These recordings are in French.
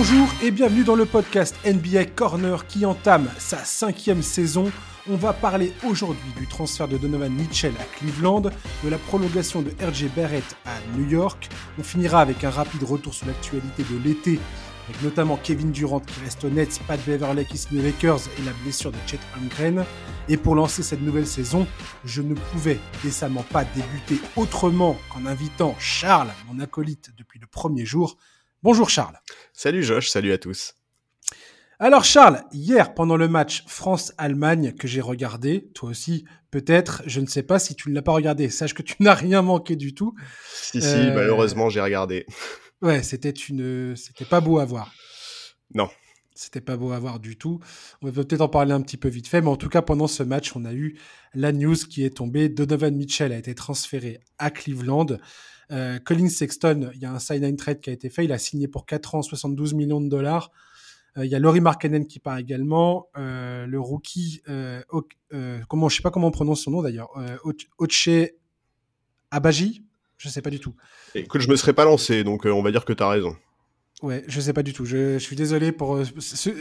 Bonjour et bienvenue dans le podcast NBA Corner qui entame sa cinquième saison. On va parler aujourd'hui du transfert de Donovan Mitchell à Cleveland, de la prolongation de RJ Barrett à New York. On finira avec un rapide retour sur l'actualité de l'été, avec notamment Kevin Durant qui reste au Nets, Pat Beverley qui signe Lakers et la blessure de Chet Holmgren. Et pour lancer cette nouvelle saison, je ne pouvais décemment pas débuter autrement qu'en invitant Charles, mon acolyte depuis le premier jour. Bonjour Charles. Salut Josh, salut à tous. Alors Charles, hier pendant le match France-Allemagne que j'ai regardé, toi aussi peut-être, je ne sais pas si tu ne l'as pas regardé, sache que tu n'as rien manqué du tout. Si, si, euh, malheureusement j'ai regardé. Ouais, c'était une, c'était pas beau à voir. Non. C'était pas beau à voir du tout. On va peut-être en parler un petit peu vite fait, mais en tout cas pendant ce match, on a eu la news qui est tombée. Donovan Mitchell a été transféré à Cleveland. Euh, Colin Sexton, il y a un sign-in trade qui a été fait. Il a signé pour 4 ans, 72 millions de dollars. Euh, il y a Laurie Markkanen qui part également. Euh, le rookie, comment, je sais pas comment on prononce son nom d'ailleurs, Oche Abaji? Je sais pas du tout. Écoute, je me serais pas lancé, donc on va dire que tu as raison. Ouais, je sais pas du tout. Je, je suis désolé pour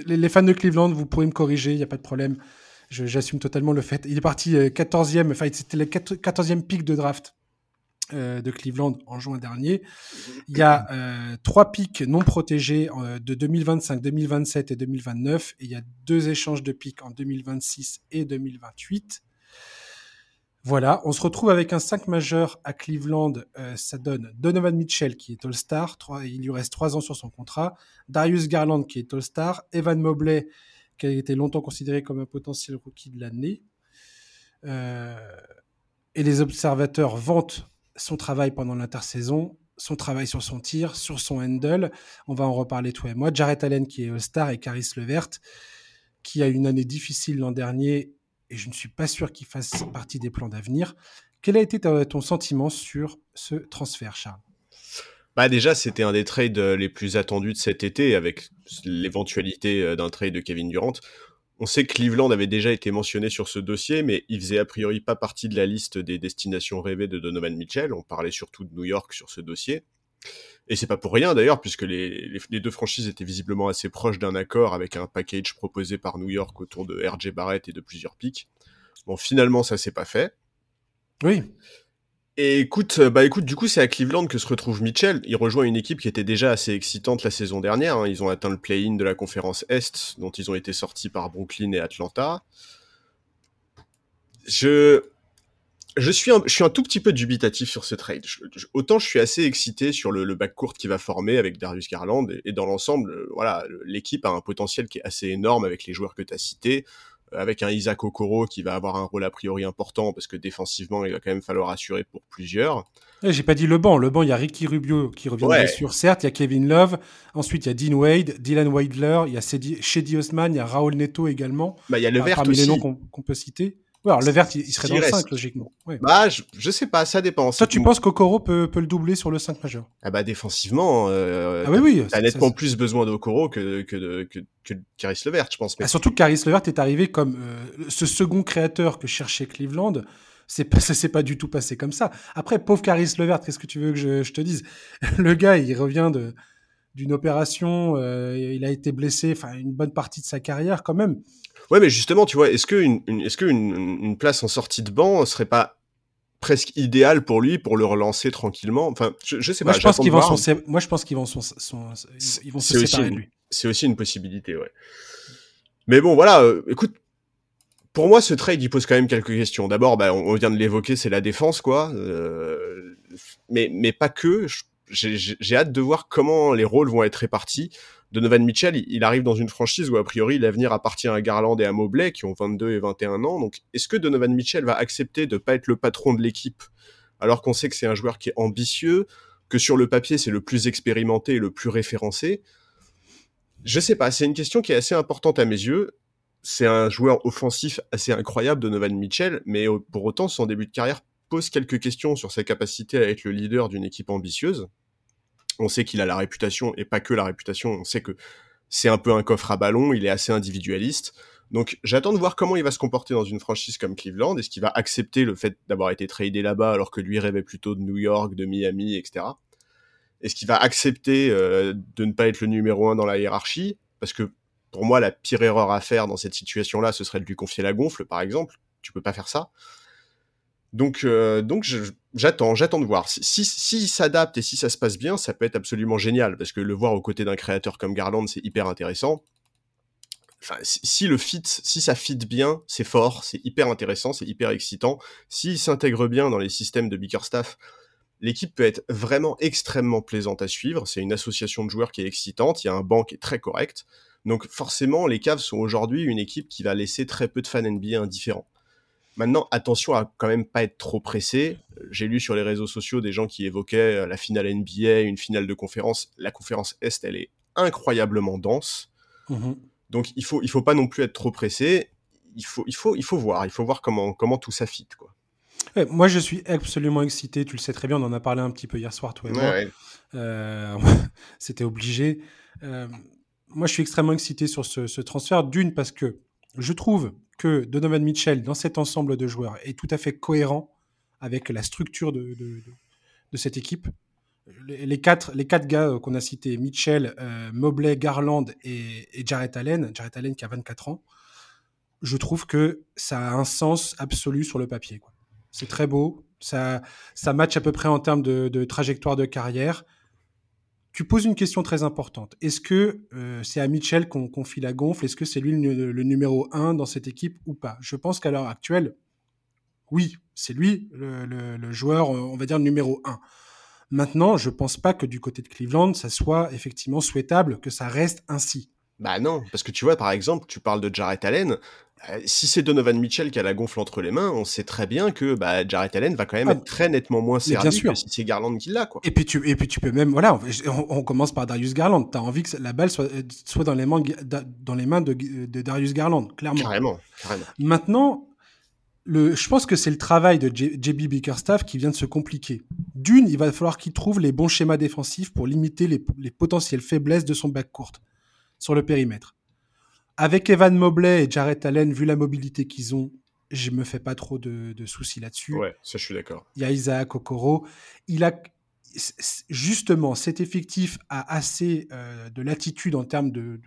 les, fans de Cleveland, vous pourrez me corriger, il n'y a pas de problème. J'assume totalement le fait. Il est parti 14e, enfin c'était le 14e pick de draft de Cleveland en juin dernier. Il y a euh, trois pics non protégés euh, de 2025, 2027 et 2029. Et il y a deux échanges de pics en 2026 et 2028. Voilà, on se retrouve avec un 5 majeur à Cleveland. ça donne Donovan Mitchell qui est All-Star. Il lui reste trois ans sur son contrat. Darius Garland qui est All-Star. Evan Mobley qui a été longtemps considéré comme un potentiel rookie de l'année. et les observateurs vantent son travail pendant l'intersaison, son travail sur son tir, sur son handle. On va en reparler toi et moi. Jarrett Allen qui est All-Star et Caris Levert qui a une année difficile l'an dernier et je ne suis pas sûr qu'il fasse partie des plans d'avenir. Quel a été ton sentiment sur ce transfert, Charles? Bah déjà, c'était un des trades les plus attendus de cet été avec l'éventualité euh, d'un trade de Kevin Durant. On sait que Cleveland avait déjà été mentionné sur ce dossier, mais il faisait a priori pas partie de la liste des destinations rêvées de Donovan Mitchell. On parlait surtout de New York sur ce dossier. Et c'est pas pour rien d'ailleurs, puisque les, deux franchises étaient visiblement assez proches d'un accord avec un package proposé par New York autour de RJ Barrett et de plusieurs pics. Bon, finalement, ça s'est pas fait. Oui. Et écoute, euh, bah écoute, du coup, c'est à Cleveland que se retrouve Mitchell. Il rejoint une équipe qui était déjà assez excitante la saison dernière. Hein. Ils ont atteint le play-in de la conférence Est, dont ils ont été sortis par Brooklyn et Atlanta. Je, je suis un, je suis un tout petit peu dubitatif sur ce trade. autant je suis assez excité sur le, le backcourt qui va former avec Darius Garland et, et dans l'ensemble, euh, voilà, l'équipe a un potentiel qui est assez énorme avec les joueurs que tu as cités avec un Isaac Okoro qui va avoir un rôle a priori important parce que défensivement il va quand même falloir assurer pour plusieurs. J'ai pas dit le banc, le banc il y a Ricky Rubio qui revient ouais. sur certes, il y a Kevin Love, ensuite il y a Dean Wade, Dylan Weidler, il y a Shady Osman, il y a Raoul Neto également. Bah il y a le vert parmi aussi. les noms qu'on peut citer. Alors, le vert, il, serait dans le 5, logiquement. Bah, je, sais pas, ça dépend. Toi, tu penses qu'Okoro peut, peut le doubler sur le 5 majeur? Ah bah, défensivement, euh, ah, oui, oui, t'as nettement plus besoin d'Okoro que, que, que, que de Caris Levert, je pense. Mais... Ah, surtout que Caris Levert est arrivé comme euh, ce second créateur que cherchait Cleveland. C'est pas, ça s'est pas du tout passé comme ça. Après, pauvre Caris Levert, qu'est-ce que tu veux que je, je te dise? Le gars, il revient de d'une opération, euh, il a été blessé, enfin une bonne partie de sa carrière quand même. Ouais, mais justement, tu vois, est-ce qu'une une, est-ce que une, place en sortie de banc serait pas presque idéale pour lui pour le relancer tranquillement? Enfin, je, je sais moi, pas. Je pense qu'ils vont son, moi, je pense qu'ils vont son, son, ils vont se séparer de lui. C'est aussi une possibilité, ouais. Mais bon, voilà. Euh, écoute, pour moi, ce trade, il pose quand même quelques questions. D'abord, bah, on, on, vient de l'évoquer, c'est la défense, quoi. Euh, mais, mais pas que. J'ai hâte de voir comment les rôles vont être répartis. Donovan Mitchell, il arrive dans une franchise où a priori l'avenir appartient à Garland et à Mobley qui ont 22 et 21 ans. Donc est-ce que Donovan Mitchell va accepter de pas être le patron de l'équipe alors qu'on sait que c'est un joueur qui est ambitieux, que sur le papier c'est le plus expérimenté et le plus référencé? Je sais pas, c'est une question qui est assez importante à mes yeux. C'est un joueur offensif assez incroyable Donovan Mitchell, mais pour autant son début de carrière pose quelques questions sur sa capacité à être le leader d'une équipe ambitieuse. On sait qu'il a la réputation, et pas que la réputation, on sait que c'est un peu un coffre à ballon, il est assez individualiste. Donc j'attends de voir comment il va se comporter dans une franchise comme Cleveland. Est-ce qu'il va accepter le fait d'avoir été tradé là-bas alors que lui rêvait plutôt de New York, de Miami, etc. Est-ce qu'il va accepter euh, de ne pas être le numéro un dans la hiérarchie? Parce que pour moi, la pire erreur à faire dans cette situation-là, ce serait de lui confier la gonfle, par exemple. Tu peux pas faire ça. Donc, euh, donc j'attends, j'attends de voir. Si, s'adapte et si ça se passe bien, ça peut être absolument génial parce que le voir aux côtés d'un créateur comme Garland, c'est hyper intéressant. Si, le fit, si ça fit bien, c'est fort, c'est hyper intéressant, c'est hyper excitant. S'il s'intègre bien dans les systèmes de Bickerstaff, l'équipe peut être vraiment extrêmement plaisante à suivre. C'est une association de joueurs qui est excitante. Il y a un banc qui est très correct. Donc forcément, les Cavs sont aujourd'hui une équipe qui va laisser très peu de fans NBA indifférents. Maintenant, attention à quand même pas être trop pressé. J'ai lu sur les réseaux sociaux des gens qui évoquaient euh, la finale NBA, une finale de conférence. La conférence Est, elle est incroyablement dense. Mmh Donc il faut, il faut pas non plus être trop pressé. Il faut, il faut, il faut voir. Il faut voir comment, comment tout ça fit, quoi. moi, je suis absolument excité. Tu le sais très bien. On en a parlé un petit peu hier soir, toi et moi. Euh, c'était obligé. Euh, moi, je suis extrêmement excité sur ce, ce transfert. D'une, parce que je trouve que Donovan Mitchell, dans cet ensemble de joueurs, est tout à fait cohérent avec la structure de, cette équipe. Les, quatre, les quatre gars euh, qu'on a cités, Mitchell, euh, Mobley, Garland et, Jarrett Allen, Jarrett Allen qui a 24 ans, je trouve que ça a un sens absolu sur le papier. C'est très beau, ça, ça match à peu près en termes de trajectoire de carrière tu poses une question très importante. Est-ce que euh, c'est à Mitchell qu'on confie la gonfle? Est-ce que c'est lui le, numéro un dans cette équipe ou pas? Je pense qu'à l'heure actuelle, oui, c'est lui le, joueur, on va dire, numéro un. Maintenant, je pense pas que du côté de Cleveland, ça soit effectivement souhaitable que ça reste ainsi. Bah non, parce que tu vois, par exemple, tu parles de Jarrett Allen. Euh, si c'est Donovan Mitchell qui a la gonfle entre les mains, on sait très bien que bah, Jarrett Allen va quand même ah, être très nettement moins servi que si c'est Garland qui l'a. Quoi. Et, puis tu, et puis tu peux même, voilà, on, commence par Darius Garland. Tu as envie que la balle soit, soit dans les mains, dans les mains de, de Darius Garland, clairement. Carrément, carrément. Maintenant, le, je pense que c'est le travail de JB Bickerstaff qui vient de se compliquer. D'une, il va falloir qu'il trouve les bons schémas défensifs pour limiter les, les potentielles faiblesses de son backcourt sur le périmètre. Avec Evan Mobley et Jarrett Allen, vu la mobilité qu'ils ont, je me fais pas trop de, soucis là-dessus. Ouais, ça je suis d'accord. Il y a Isaac Okoro. Il a justement cet effectif a assez euh, de latitude en termes de,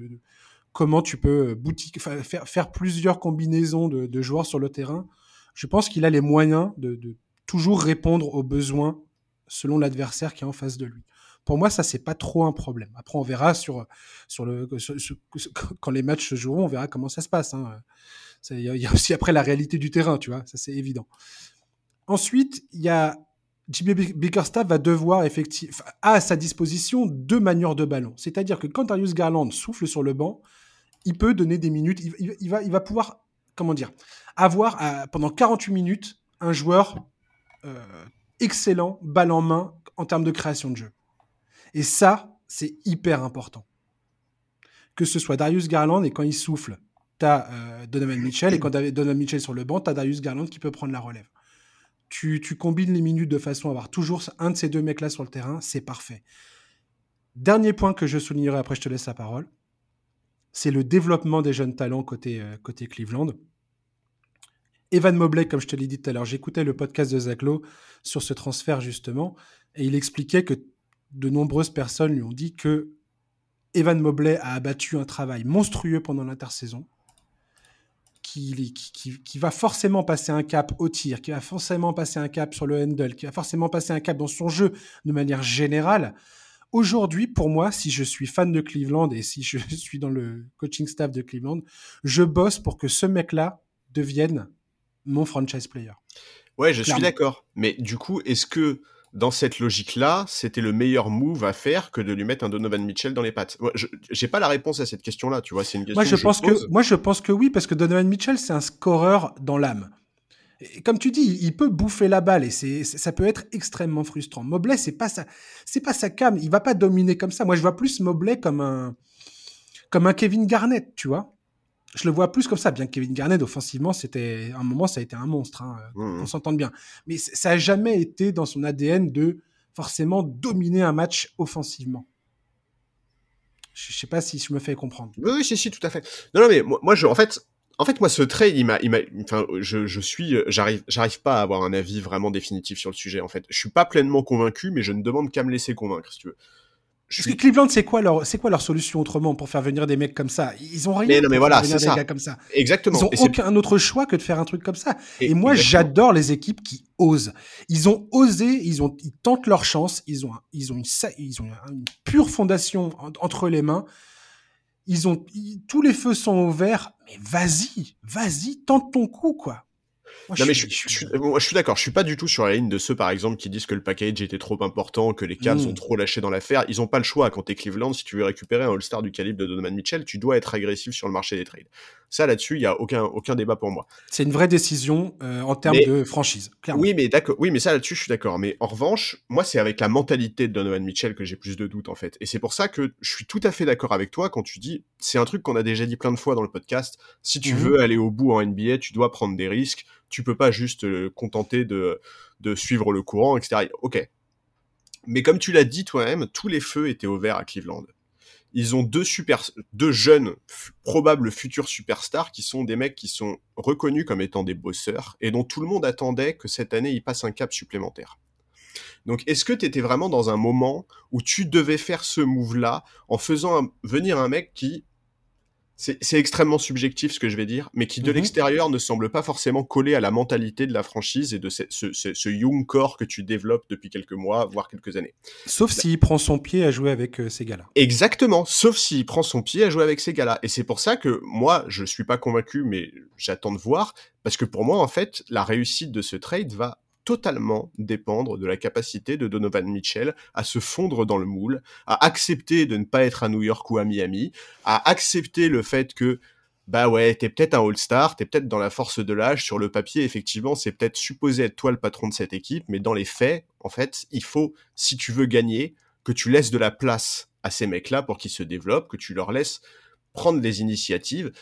comment tu peux boutique, faire, faire, plusieurs combinaisons de, joueurs sur le terrain. Je pense qu'il a les moyens de, toujours répondre aux besoins selon l'adversaire qui est en face de lui. Pour moi, ça, c'est pas trop un problème. Après, on verra sur, sur le, quand les matchs se joueront, on verra comment ça se passe. Hein. Il y, a aussi après la réalité du terrain, tu vois, ça c'est évident. Ensuite, il y a JB Bickerstaff va devoir effectivement à sa disposition deux manières de ballon. C'est-à-dire que quand Darius Garland souffle sur le banc, il peut donner des minutes. Il, va, il va pouvoir, comment dire, avoir euh, pendant 48 minutes un joueur euh, excellent, balle en main en termes de création de jeu. Et ça, c'est hyper important. Que ce soit Darius Garland et quand il souffle, tu as euh, Donovan Mitchell et quand tu Donovan Mitchell sur le banc, tu as Darius Garland qui peut prendre la relève. Tu, combines les minutes de façon à avoir toujours un de ces deux mecs-là sur le terrain, c'est parfait. Dernier point que je soulignerai, après je te laisse la parole, c'est le développement des jeunes talents côté, euh, côté Cleveland. Evan Mobley, comme je te l'ai dit tout à l'heure, j'écoutais le podcast de Zach Lowe sur ce transfert justement, et il expliquait que de nombreuses personnes lui ont dit que Evan Mobley a abattu un travail monstrueux pendant l'intersaison, qui, qui, va forcément passer un cap au tir, qui va forcément passer un cap sur le handle, qui va forcément passer un cap dans son jeu de manière générale. Aujourd'hui, pour moi, si je suis fan de Cleveland et si je suis dans le coaching staff de Cleveland, je bosse pour que ce mec-là devienne mon franchise player. Ouais, je suis d'accord. Mais du coup, est-ce que dans cette logique-là, c'était le meilleur move à faire que de lui mettre un Donovan Mitchell dans les pattes. Je j'ai pas la réponse à cette question-là, tu vois, c'est une question moi, je, pense que moi je pense que oui parce que Donovan Mitchell c'est un scoreur dans l'âme. Comme tu dis, il peut bouffer la balle et c'est ça peut être extrêmement frustrant. Mobley c'est pas ça c'est pas sa cam, il va pas dominer comme ça. Moi je vois plus Mobley comme un comme un Kevin Garnett, tu vois je le vois plus comme ça, bien que Kevin Garnett, offensivement, c'était un moment, ça a été un monstre, hein, mmh, mmh. on s'entend bien. Mais ça a jamais été dans son ADN de forcément dominer un match offensivement. Je sais pas si je me fais comprendre. Oui, oui, si, si, tout à fait. Non, non, mais moi, je, en fait, en fait, moi, ce trade, il m'a, il m'a, enfin, je, je suis, j'arrive, j'arrive pas à avoir un avis vraiment définitif sur le sujet. En fait, je suis pas pleinement convaincu, mais je ne demande qu'à me laisser convaincre, si tu veux. Parce que Cleveland, c'est quoi leur, c'est quoi leur solution autrement pour faire venir des mecs comme ça? Ils ont rien. Mais non, mais voilà, faire venir c'est des ça. gars comme ça. Exactement. Ils ont Et aucun autre choix que de faire un truc comme ça. Et- Et, moi, j'adore les équipes qui osent. Ils ont osé, ils ont, ils tentent leur chance. Ils ont, ils ont une, ils ont une pure fondation en- entre les mains. Ils ont, ils- tous les feux sont ouverts. Mais vas-y, vas-y, tente ton coup, quoi. Moi, Non mais suis- je, suis- je suis- moi, je suis d'accord, je suis pas du tout sur la ligne de ceux par exemple qui disent que le package était trop important, que les Cavs Mm. ont trop lâché dans l'affaire. Ils ont pas le choix quand t'es Cleveland, si tu veux récupérer un All-Star du calibre de Donovan Mitchell, tu dois être agressif sur le marché des trades. Ça là-dessus, il y a aucun aucun débat pour moi. C'est une vraie décision euh, en termes Mais- de franchise, clairement. Oui mais d'accord, oui mais ça là-dessus je suis d'accord. Mais en revanche, moi c'est avec la mentalité de Donovan Mitchell que j'ai plus de doutes en fait. Et c'est pour ça que je suis tout à fait d'accord avec toi quand tu dis, c'est un truc qu'on a déjà dit plein de fois dans le podcast. Si tu Mhm. veux aller au bout en NBA, tu dois prendre des risques. Tu peux pas juste te contenter de suivre le courant, etc. Ok. Mais comme tu l'as dit toi-même, tous les feux étaient ouverts à Cleveland. Ils ont deux super, deux jeunes probables futurs superstars qui sont des mecs qui sont reconnus comme étant des bosseurs et dont tout le monde attendait que cette année ils passent un cap supplémentaire. Donc, est-ce que tu étais vraiment dans un moment où tu devais faire ce move-là en faisant venir un mec qui, c'est extrêmement subjectif ce que je vais dire, mais qui de Mhm. l'extérieur ne semble pas forcément coller à la mentalité de la franchise et de ce, ce, ce- ce young core que tu développes depuis quelques mois, voire quelques années. Sauf s'il prend son pied à jouer avec euh, ces gars-là. Exactement, sauf s'il prend son pied à jouer avec ces gars-là. Et c'est pour ça que moi, je suis pas convaincu, mais j'attends de voir, parce que pour moi, en fait, la réussite de ce trade va totalement dépendre de la capacité de Donovan Mitchell à se fondre dans le moule, à accepter de ne pas être à New York ou à Miami, à accepter le fait que bah ouais, t'es peut-être un All-Star, t'es peut-être dans la force de l'âge, sur le papier, effectivement, c'est peut-être supposé être toi le patron de cette équipe, mais dans les faits, en fait, il faut, si tu veux gagner, que tu laisses de la place à ces mecs-là pour qu'ils se développent, que tu leur laisses prendre les initiatives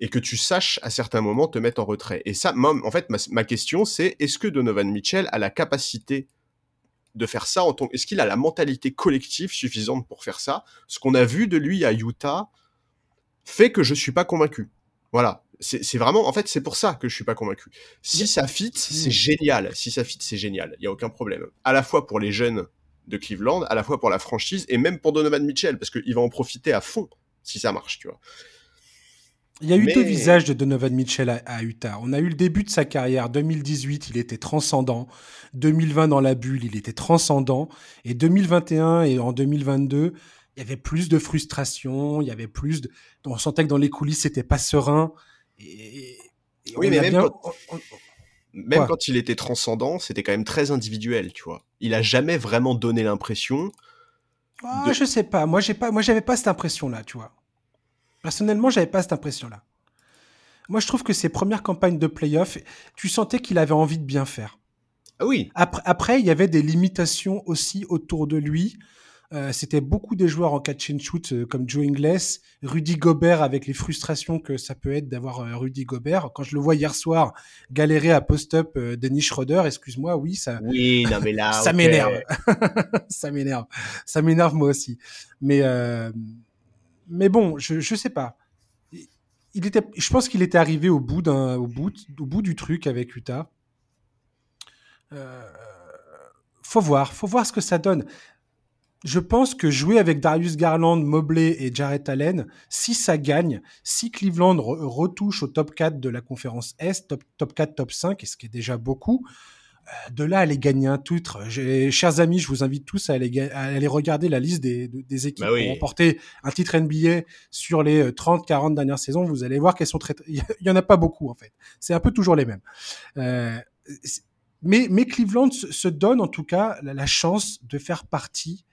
et que tu saches à certains moments te mettre en retrait. Et ça, moi, en fait, ma, ma question, c'est est-ce que Donovan Mitchell a la capacité de faire ça en tant est-ce qu'il a la mentalité collective suffisante pour faire ça? Ce qu'on a vu de lui à Utah fait que je suis pas convaincu. Voilà. C'est vraiment, en fait, c'est pour ça que je suis pas convaincu. Si ça fit, c'est Mm. génial. Si ça fit, c'est génial. Il y a aucun problème. À la fois pour les jeunes de Cleveland, à la fois pour la franchise et même pour Donovan Mitchell, parce qu'il va en profiter à fond si ça marche, tu vois. Il y a eu Mais- deux visages de Donovan Mitchell à, à Utah. On a eu le début de sa carrière. 2018, il était transcendant. 2020, dans la bulle, il était transcendant. Et 2021 et en 2022, il y avait plus de frustration. Il y avait plus de. On sentait que dans les coulisses, c'était pas serein. Et, et Oui, mais même bien- quand il était transcendant, c'était quand même très individuel, tu vois. Il a jamais vraiment donné l'impression. Ah, de- Je sais pas. Moi, j'ai pas. Moi, j'avais pas cette impression-là, tu vois. Personnellement, j'avais pas cette impression-là. Moi, je trouve que ses premières campagnes de playoff, tu sentais qu'il avait envie de bien faire. Ah oui, Après, après, il y avait des limitations aussi autour de lui. Euh, C'était beaucoup des joueurs en catch and shoot euh, comme Joe Ingles, Rudy Gobert avec les frustrations que ça peut être d'avoir euh, Rudy Gobert. Quand je le vois hier soir galérer à post-up Dennis Schroeder, excuse-moi, oui, ça, oui, non mais là, ça m'énerve. ça m'énerve. Ça m'énerve moi aussi. Mais, mais bon, je, je sais pas. Il était, je pense qu'il était arrivé au bout du truc avec Utah. Euh, faut voir, faut voir ce que ça donne. Je pense que jouer avec Darius Garland, Mobley et Jarrett Allen, si ça gagne, si Cleveland re- retouche au top 4 de la conférence Est, top, top 4, top 5, et ce qui est déjà beaucoup, de là à aller gagner un titre. Chers amis, je vous invite tous à aller, à aller regarder la liste des, de- des équipes Bah oui. qui ont remporté un titre NBA sur les 30-40 dernières saisons. Vous allez voir qu'elles sont très... Il y en a pas beaucoup, en fait. C'est un peu toujours les mêmes. Euh, mais, mais Cleveland se, se donne, en tout cas, la, la chance de faire partie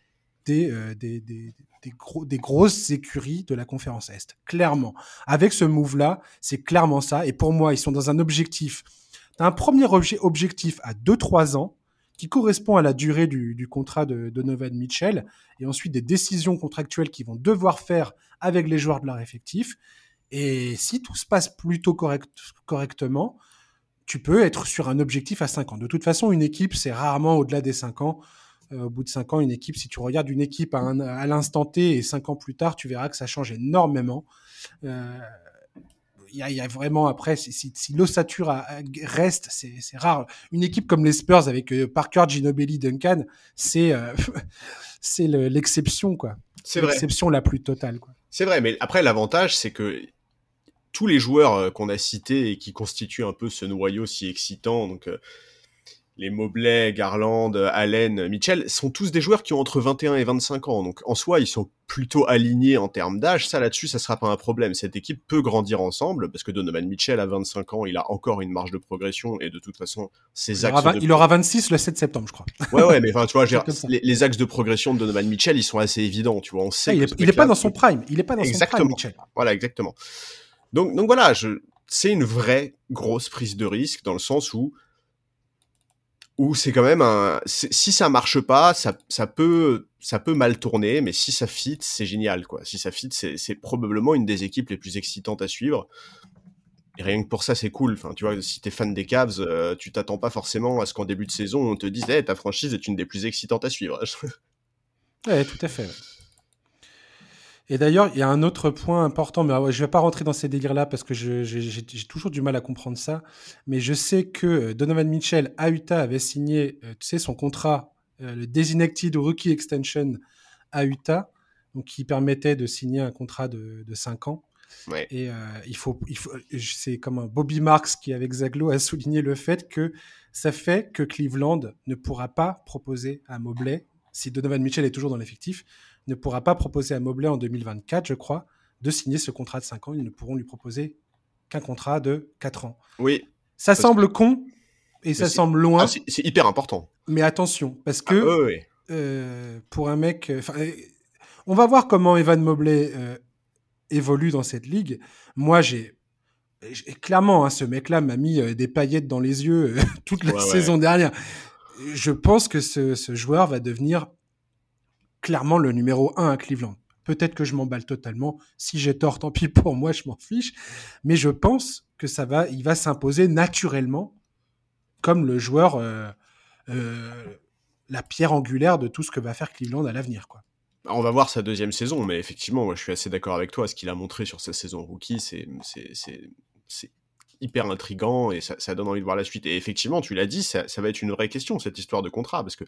des, euh, des, des, des, gros, des grosses écuries de la conférence Est. Clairement. Avec ce move-là, c'est clairement ça. Et pour moi, ils sont dans un objectif. Un premier obje- objectif à 2-3 ans qui correspond à la durée du, contrat de Donovan Mitchell et ensuite des décisions contractuelles qu'ils vont devoir faire avec les joueurs de leur effectif. Et si tout se passe plutôt correct, correctement, tu peux être sur un objectif à 5 ans. De toute façon, une équipe, c'est rarement au-delà des 5 ans. Euh, au bout de 5 ans, une équipe, si tu regardes une équipe à l'instant T et 5 ans plus tard, tu verras que ça change énormément. Euh, il y, a vraiment après, si, si, l'ossature reste, c'est rare. Une équipe comme les Spurs avec euh, Parker, Ginobili, Duncan, c'est euh, c'est l'exception quoi. C'est l'exception la plus totale quoi. C'est vrai, mais après l'avantage c'est que tous les joueurs qu'on a cités et qui constituent un peu ce noyau si excitant, donc les Mobley, Garland, Allen, Mitchell, sont tous des joueurs qui ont entre 21 et 25 ans. Donc en soi, ils sont plutôt alignés en termes d'âge. Ça là-dessus, ça sera pas un problème. Cette équipe peut grandir ensemble parce que Donovan Mitchell a 25 ans, il a encore une marge de progression et de toute façon, ses axes. Il aura, 26 le 7 septembre, je crois. Ouais, ouais, mais enfin, tu vois, les, axes de progression de Donovan Mitchell, ils sont assez évidents. Tu vois, on sait. Ah, il, est, pas dans son prime. Il est pas dans son prime, Mitchell. Voilà, exactement. Donc, donc voilà, je, c'est une vraie grosse prise de risque dans le sens où où c'est quand même un si ça marche pas ça, ça peut ça peut mal tourner mais si ça fit c'est génial quoi. Si ça fit c'est probablement une des équipes les plus excitantes à suivre. Et rien que pour ça c'est cool. Enfin tu vois si t'es fan des Cavs euh, tu t'attends pas forcément à ce qu'en début de saison on te dise hey, ta franchise est une des plus excitantes à suivre. Ouais tout à fait et d'ailleurs, il y a un autre point important, mais je ne vais pas rentrer dans ces délires-là parce que j'ai toujours du mal à comprendre ça. Mais je sais que euh, Donovan Mitchell à Utah avait signé, euh, tu sais, son contrat, euh, le Designated Rookie Extension à Utah, donc qui permettait de signer un contrat de, de 5 ans. Et il faut, il faut c'est comme un Bobby Marks qui, avec Zaglo, a souligné le fait que ça fait que Cleveland ne pourra pas proposer à Mobley, si Donovan Mitchell est toujours dans l'effectif, ne pourra pas proposer à Mobley en 2024, je crois, de signer ce contrat de 5 ans. Ils ne pourront lui proposer qu'un contrat de 4 ans. Oui. Ça semble con et ça semble loin. Ah, c'est hyper important. Mais attention, parce que ah, euh, pour un mec. Euh, euh, on va voir comment Evan Mobley évolue dans cette ligue. Moi, j'ai. Clairement, hein, ce mec-là m'a mis des paillettes dans les yeux toute la saison dernière. Je pense que ce, ce joueur va devenir clairement le numéro 1 à Cleveland. Peut-être que je m'emballe totalement. Si j'ai tort, tant pis pour moi, je m'en fiche. Mais je pense que ça va, il va s'imposer naturellement comme le joueur, euh, euh, la pierre angulaire de tout ce que va faire Cleveland à l'avenir. On va voir sa deuxième saison, mais effectivement, je suis assez d'accord avec toi. Ce qu'il a montré sur sa saison rookie, c'est hyper intrigant et ça, donne envie de voir la suite. Et effectivement, tu l'as dit, ça, va être une vraie question, cette histoire de contrat, parce que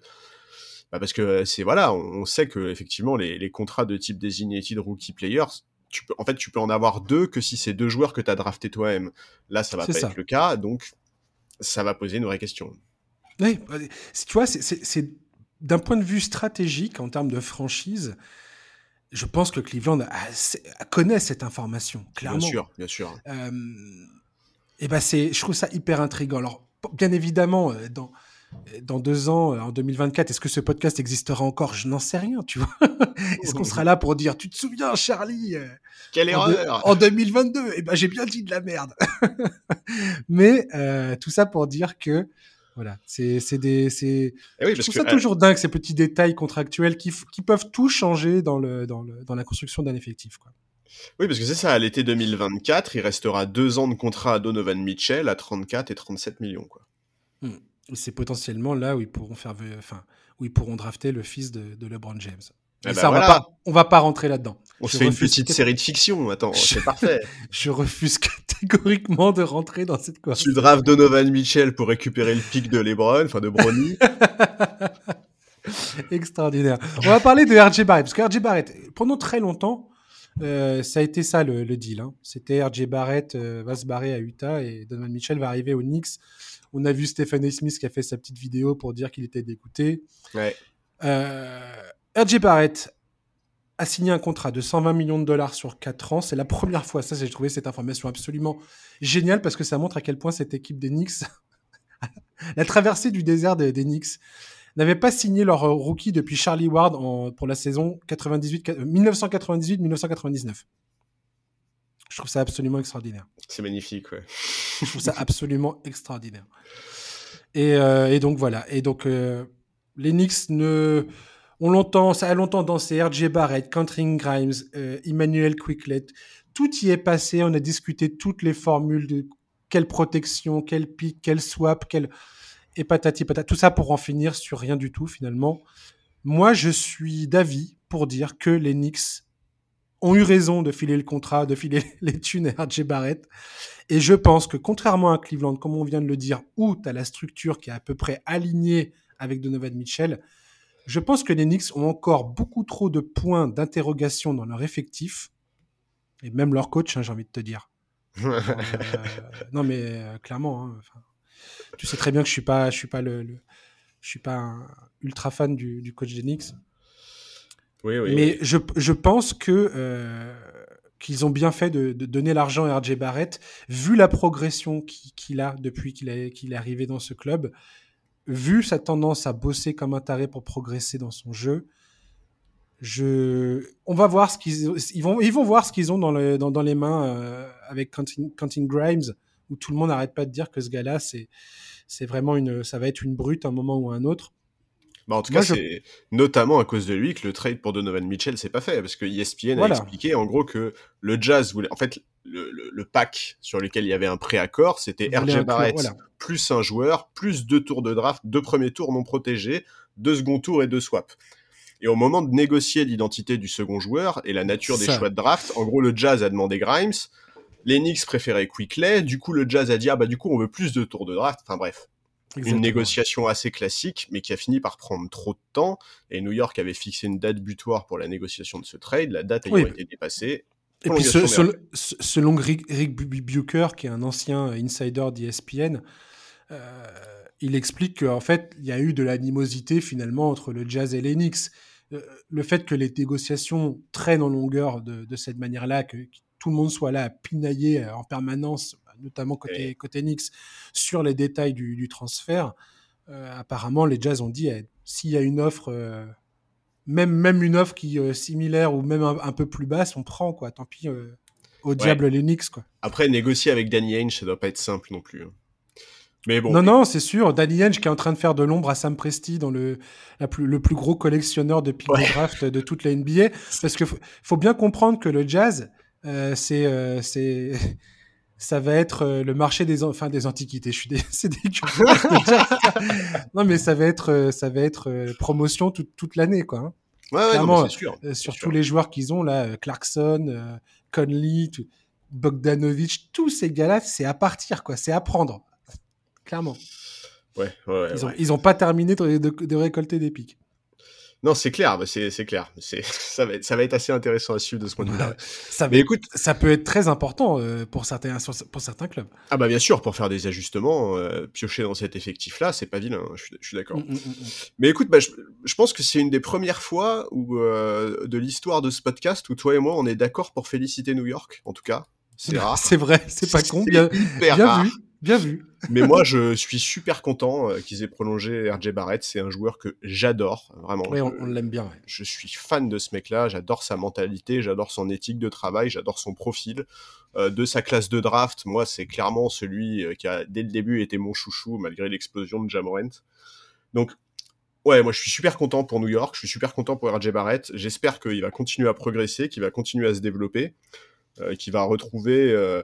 bah parce que c'est voilà, on, sait que effectivement les, les, contrats de type designated rookie players, tu peux, en fait, tu peux en avoir deux que si c'est deux joueurs que tu as drafté toi-même. Là, ça va pas être le cas, donc ça va poser une vraie question. Oui, bah, tu vois, c'est d'un point de vue stratégique en termes de franchise. Je pense que Cleveland connaît cette information, clairement. Bien sûr, bien sûr. Euh, et ben c'est, je trouve ça hyper intriguant. Alors, bien évidemment, euh, dans, dans deux ans, euh, en 2024, est-ce que ce podcast existera encore? Je n'en sais rien, tu vois. est-ce qu'on sera là pour dire, tu te souviens, Charlie euh, Quelle erreur En 2022, eh ben, j'ai bien dit de la merde. Mais euh, tout ça pour dire que, voilà, c'est des... C'est... Eh je trouve ça toujours dingue, ces petits détails contractuels qui, qui peuvent tout changer dans, le, dans, le, dans la construction d'un effectif, quoi. Oui, parce que c'est ça, à l'été 2024, il restera deux ans de contrat à Donovan Mitchell à 34 et 37 millions, quoi. Hmm c'est potentiellement là où ils pourront faire, enfin, où ils pourront drafter le fils de, LeBron James. Eh ben ça, on, va pas, on va pas rentrer là-dedans. On se fait une petite série de fiction. Attends, c'est parfait. Je refuse catégoriquement de rentrer dans cette course. Tu draftes Donovan Mitchell pour récupérer le pic de LeBron, enfin de Bronny. Extraordinaire. On va parler de RJ Barrett, parce que RJ Barrett, pendant très longtemps, euh, ça a été ça le, deal. Hein. C'était RJ Barrett euh, va se barrer à Utah et Donovan Mitchell va arriver aux Knicks on a vu Stephen A. Smith qui a fait sa petite vidéo pour dire qu'il était dégoûté. Ouais. Euh, RJ Barrett a signé un contrat de 120 millions de dollars sur 4 ans. C'est la première fois, ça j'ai trouvé cette information absolument géniale parce que ça montre à quel point cette équipe des Knicks, la traversée du désert des, Knicks, n'avait pas signé leur rookie depuis Charlie Ward pour la saison 1998-1999. Je trouve ça absolument extraordinaire. C'est magnifique, ouais. je trouve ça absolument extraordinaire. Et, euh, et, donc voilà. Et donc euh, les Knicks ne, on l'entend, ça a longtemps dansé. RJ Barrett, Country Grimes, euh, Emmanuel Quicklet, tout y est passé. On a discuté toutes les formules de quelle protection, quel pic, quel swap, quel et patati patata. Tout ça pour en finir sur rien du tout finalement. Moi, je suis d'avis pour dire que les Knicks ont eu raison de filer le contrat, de filer les thunes à RJ Barrett. Et je pense que contrairement à Cleveland, comme on vient de le dire, où tu as la structure qui est à peu près alignée avec Donovan Mitchell, je pense que les Knicks ont encore beaucoup trop de points d'interrogation dans leur effectif, et même leur coach, hein, j'ai envie de te dire. Euh, non, mais euh, clairement, hein, tu sais très bien que je suis pas, je suis pas le, je suis pas un ultra fan du, coach des Knicks. Mais je, je pense que euh, qu'ils ont bien fait de, donner l'argent à RJ Barrett, vu la progression qu'il a depuis qu'il qu'il est arrivé dans ce club, vu sa tendance à bosser comme un taré pour progresser dans son jeu. Je, on va voir ce qu'ils, ils vont, ils vont voir ce qu'ils ont dans, le, dans, dans les mains euh, avec Quentin, Quentin, Grimes, où tout le monde n'arrête pas de dire que ce gars-là, c'est vraiment une, ça va être une brute à un moment ou à un autre. Bah en tout cas, c'est notamment à cause de lui que le trade pour Donovan Mitchell s'est pas fait, parce que ESPN a expliqué en gros que le Jazz voulait, en fait, le, le, pack sur lequel il y avait un préaccord, c'était RJ Barrett plus un joueur, plus deux tours de draft, deux premiers tours non protégés, deux seconds tours et deux swaps. Et au moment de négocier l'identité du second joueur et la nature des choix de draft, en gros, le Jazz a demandé Grimes, les Knicks préféraient Quickley, du coup, le Jazz a dit, ah bah du coup, on veut plus de tours de draft, enfin bref. Une négociation assez classique, mais qui a fini par prendre trop de temps. Et New York avait fixé une date butoir pour la négociation de ce trade. La date ayant été dépassée. Et puis, selon Rick, Rick Bucher, qui est un ancien insider d'ESPN, euh, il explique qu'en fait, il y a eu de l'animosité finalement entre le Jazz et Knicks. Euh, le fait que les négociations traînent en longueur de, de cette manière-là, que, tout le monde soit là à pinailler en permanence notamment côté, côté Knicks, sur les détails du, transfert. Euh, apparemment, les Jazz ont dit eh, s'il y a une offre, euh, même, même une offre qui est euh, similaire ou même un, peu plus basse, on prend quoi. Tant pis, au diable les Knicks quoi. Après, négocier avec Danny Ainge, ça doit pas être simple non plus. Hein. Mais bon. Non, non, c'est sûr. Danny Ainge qui est en train de faire de l'ombre à Sam Presti dans le, la plus, le plus gros collectionneur de pick draft de toute la NBA. Parce qu'il faut, faut, bien comprendre que le Jazz, c'est c'est ça va être euh, le marché des enfin des antiquités. Je suis des, c'est non mais ça va être euh, ça va être euh, promotion toute, toute l'année quoi. Hein. Ouais, ouais c'est sûr. sur tous les joueurs qu'ils ont là, Clarkson, Conley, Bogdanovic, tous ces gars-là, c'est à partir quoi, c'est à prendre. Clairement. Ouais, ouais, ils ont, ils ont pas terminé de, de, de récolter des pics. Non, c'est clair, c'est clair. C'est ça va être ça va être assez intéressant à suivre de ce point de vue-là. ça, mais écoute, ça peut être très important euh, pour certains pour certains clubs. Ah bah bien sûr, pour faire des ajustements, euh, piocher dans cet effectif-là, c'est pas vilain. Hein, je, suis d'accord. Mm, mm, mm, mais écoute, bah, je, pense que c'est une des premières fois où euh, de l'histoire de ce podcast où toi et moi on est d'accord pour féliciter New York. En tout cas, c'est rare. c'est vrai, c'est pas con. Bien, bien vu. Bien vu. Mais moi, je suis super content euh, qu'ils aient prolongé RJ Barrett. C'est un joueur que j'adore, vraiment. Oui, on, l'aime bien. Je suis fan de ce mec-là. J'adore sa mentalité, j'adore son éthique de travail, j'adore son profil. Euh, de sa classe de draft, moi, c'est clairement celui euh, qui a, dès le début, été mon chouchou, malgré l'explosion de Jamorant. Donc, ouais, moi, je suis super content pour New York. Je suis super content pour RJ Barrett. J'espère qu'il va continuer à progresser, qu'il va continuer à se développer, qu'il va retrouver euh,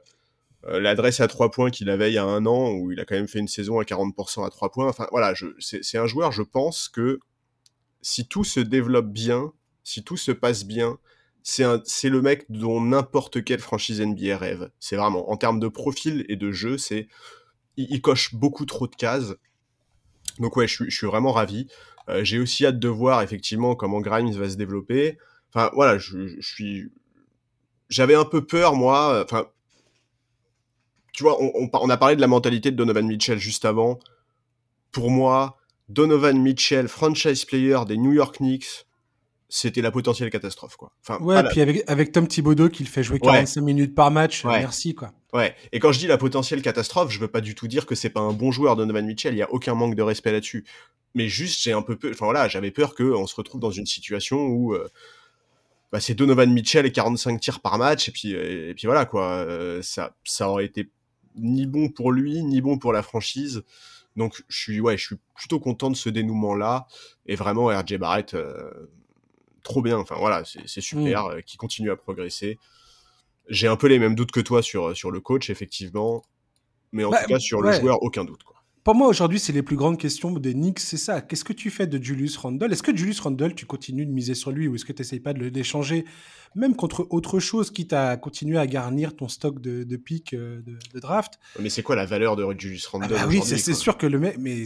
l'adresse à trois points qu'il avait il y a un an, où il a quand même fait une saison à 40% à trois points. Enfin voilà, c'est un joueur, je pense que si tout se développe bien, si tout se passe bien, c'est le mec dont n'importe quelle franchise NBA rêve. C'est vraiment, en termes de profil et de jeu, c'est il, coche beaucoup trop de cases. Donc ouais, je, suis vraiment ravi. Euh, j'ai aussi hâte de voir effectivement comment Grimes va se développer. Enfin voilà, je, je suis... J'avais un peu peur, moi. Enfin, tu vois, on, a parlé de la mentalité de Donovan Mitchell juste avant. Pour moi, Donovan Mitchell, franchise player des New York Knicks, c'était la potentielle catastrophe, quoi. Enfin, ouais, puis avec, avec Tom Thibodeau qui le fait jouer 45 minutes par match, merci, quoi. Ouais. Et quand je dis la potentielle catastrophe, je veux pas du tout dire que c'est pas un bon joueur, Donovan Mitchell. Il y a aucun manque de respect là-dessus. Mais juste, j'ai un peu peur, enfin voilà, j'avais peur qu'on se retrouve dans une situation où, euh, bah, c'est Donovan Mitchell et 45 tirs par match, et puis, et puis voilà, quoi. Euh, ça, ça aurait été ni bon pour lui, ni bon pour la franchise. Donc je suis ouais, je suis plutôt content de ce dénouement là et vraiment RJ Barrett euh, trop bien. Enfin voilà, c'est super mm. euh, qui continue à progresser. J'ai un peu les mêmes doutes que toi sur sur le coach effectivement, mais en bah, tout cas sur le joueur aucun doute quoi. Pour moi, aujourd'hui, c'est les plus grandes questions des Knicks, c'est ça. Qu'est-ce que tu fais de Julius Randle? Est-ce que Julius Randle, tu continues de miser sur lui ou est-ce que tu n'essayes pas de l'échanger, même contre autre chose, quitte à continuer à garnir ton stock de, de pics euh, de, draft? Mais c'est quoi la valeur de Julius Randle ah bah Oui, c'est sûr que le mec. Mais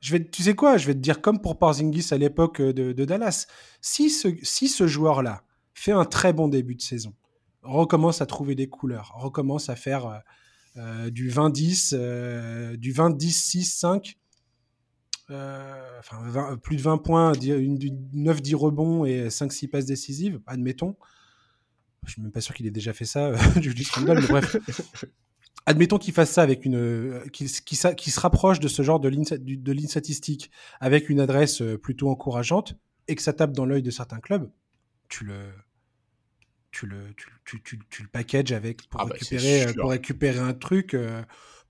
je vais, tu sais quoi? Je vais te dire comme pour Porzingis à l'époque euh, de, Dallas. Si ce, si ce joueur-là fait un très bon début de saison, recommence à trouver des couleurs, recommence à faire. Euh, du 20-10, euh, du 20-10-6-5. Euh, enfin, plus de 20 points, 9-10 rebonds et 5-6 passes décisives, admettons. Je suis même pas sûr qu'il ait déjà fait ça, Julius Randle, mais bref. Admettons qu'il fasse ça avec une, qu'il se rapproche de ce genre de ligne, de ligne statistique avec une adresse plutôt encourageante et que ça tape dans l'œil de certains clubs, tu le, tu le, tu, tu, tu, le packages avec pour, ah bah, récupérer, euh, pour récupérer un truc, euh,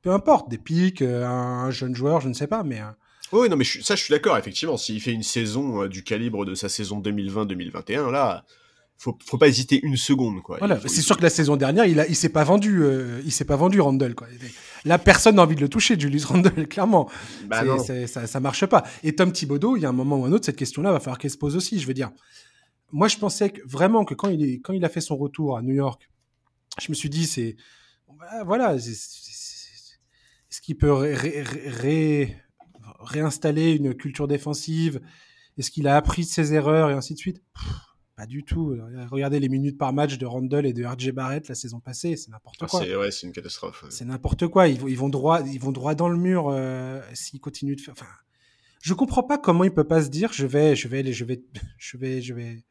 peu importe, des pics, euh, un, jeune joueur, je ne sais pas, mais. Oui, non, mais ça, je suis d'accord, effectivement. S'il fait une saison du calibre de sa saison 2020-2021, là, faut, faut pas hésiter une seconde, quoi. Voilà, c'est sûr que la saison dernière, il, a, il s'est pas vendu, il s'est pas vendu Randall, quoi. Là, personne n'a envie de le toucher, Julius Randall, clairement. Bah ça, ça marche pas. Et Tom Thibodeau, il y a un moment ou un autre, cette question-là va falloir qu'elle se pose aussi. Je veux dire, moi, je pensais que, vraiment que quand il, est, quand il a fait son retour à New York, je me suis dit, c'est. Bah, voilà, est-ce qu'il peut réinstaller une culture défensive? Est-ce qu'il a appris de ses erreurs et ainsi de suite? Pas du tout. Regardez les minutes par match de Randall et de RJ Barrett la saison passée, c'est n'importe ah, quoi. C'est ouais, une catastrophe. C'est n'importe quoi. Ils, ils, vont droit, ils vont droit dans le mur euh, s'ils continuent de faire. Enfin, je comprends pas comment il peut pas se dire je vais, je vais, je vais, je vais, je vais,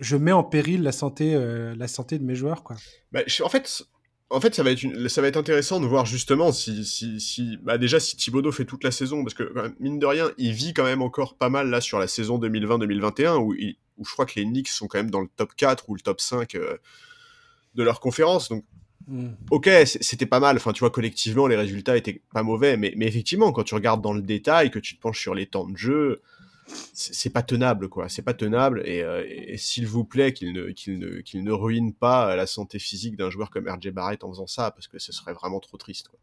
je mets en péril la santé, euh, la santé de mes joueurs, quoi. Bah, en fait, en fait, ça va être ça va être intéressant de voir justement si, si, si bah déjà si Thibodeau fait toute la saison, parce que mine de rien, il vit quand même encore pas mal là sur la saison 2020-2021 où, où je crois que les Knicks sont quand même dans le top 4 ou le top 5 euh, de leur conférence. Donc, hmm. ok, c'était pas mal. Enfin, tu vois, collectivement, les résultats étaient pas mauvais, mais, mais effectivement, quand tu regardes dans le détail, que tu te penches sur les temps de jeu, c'est pas tenable quoi c'est pas tenable et, euh, s'il vous plaît qu'il ne qu'il ne qu'il ne ruine pas la santé physique d'un joueur comme RJ Barrett en faisant ça parce que ce serait vraiment trop triste quoi.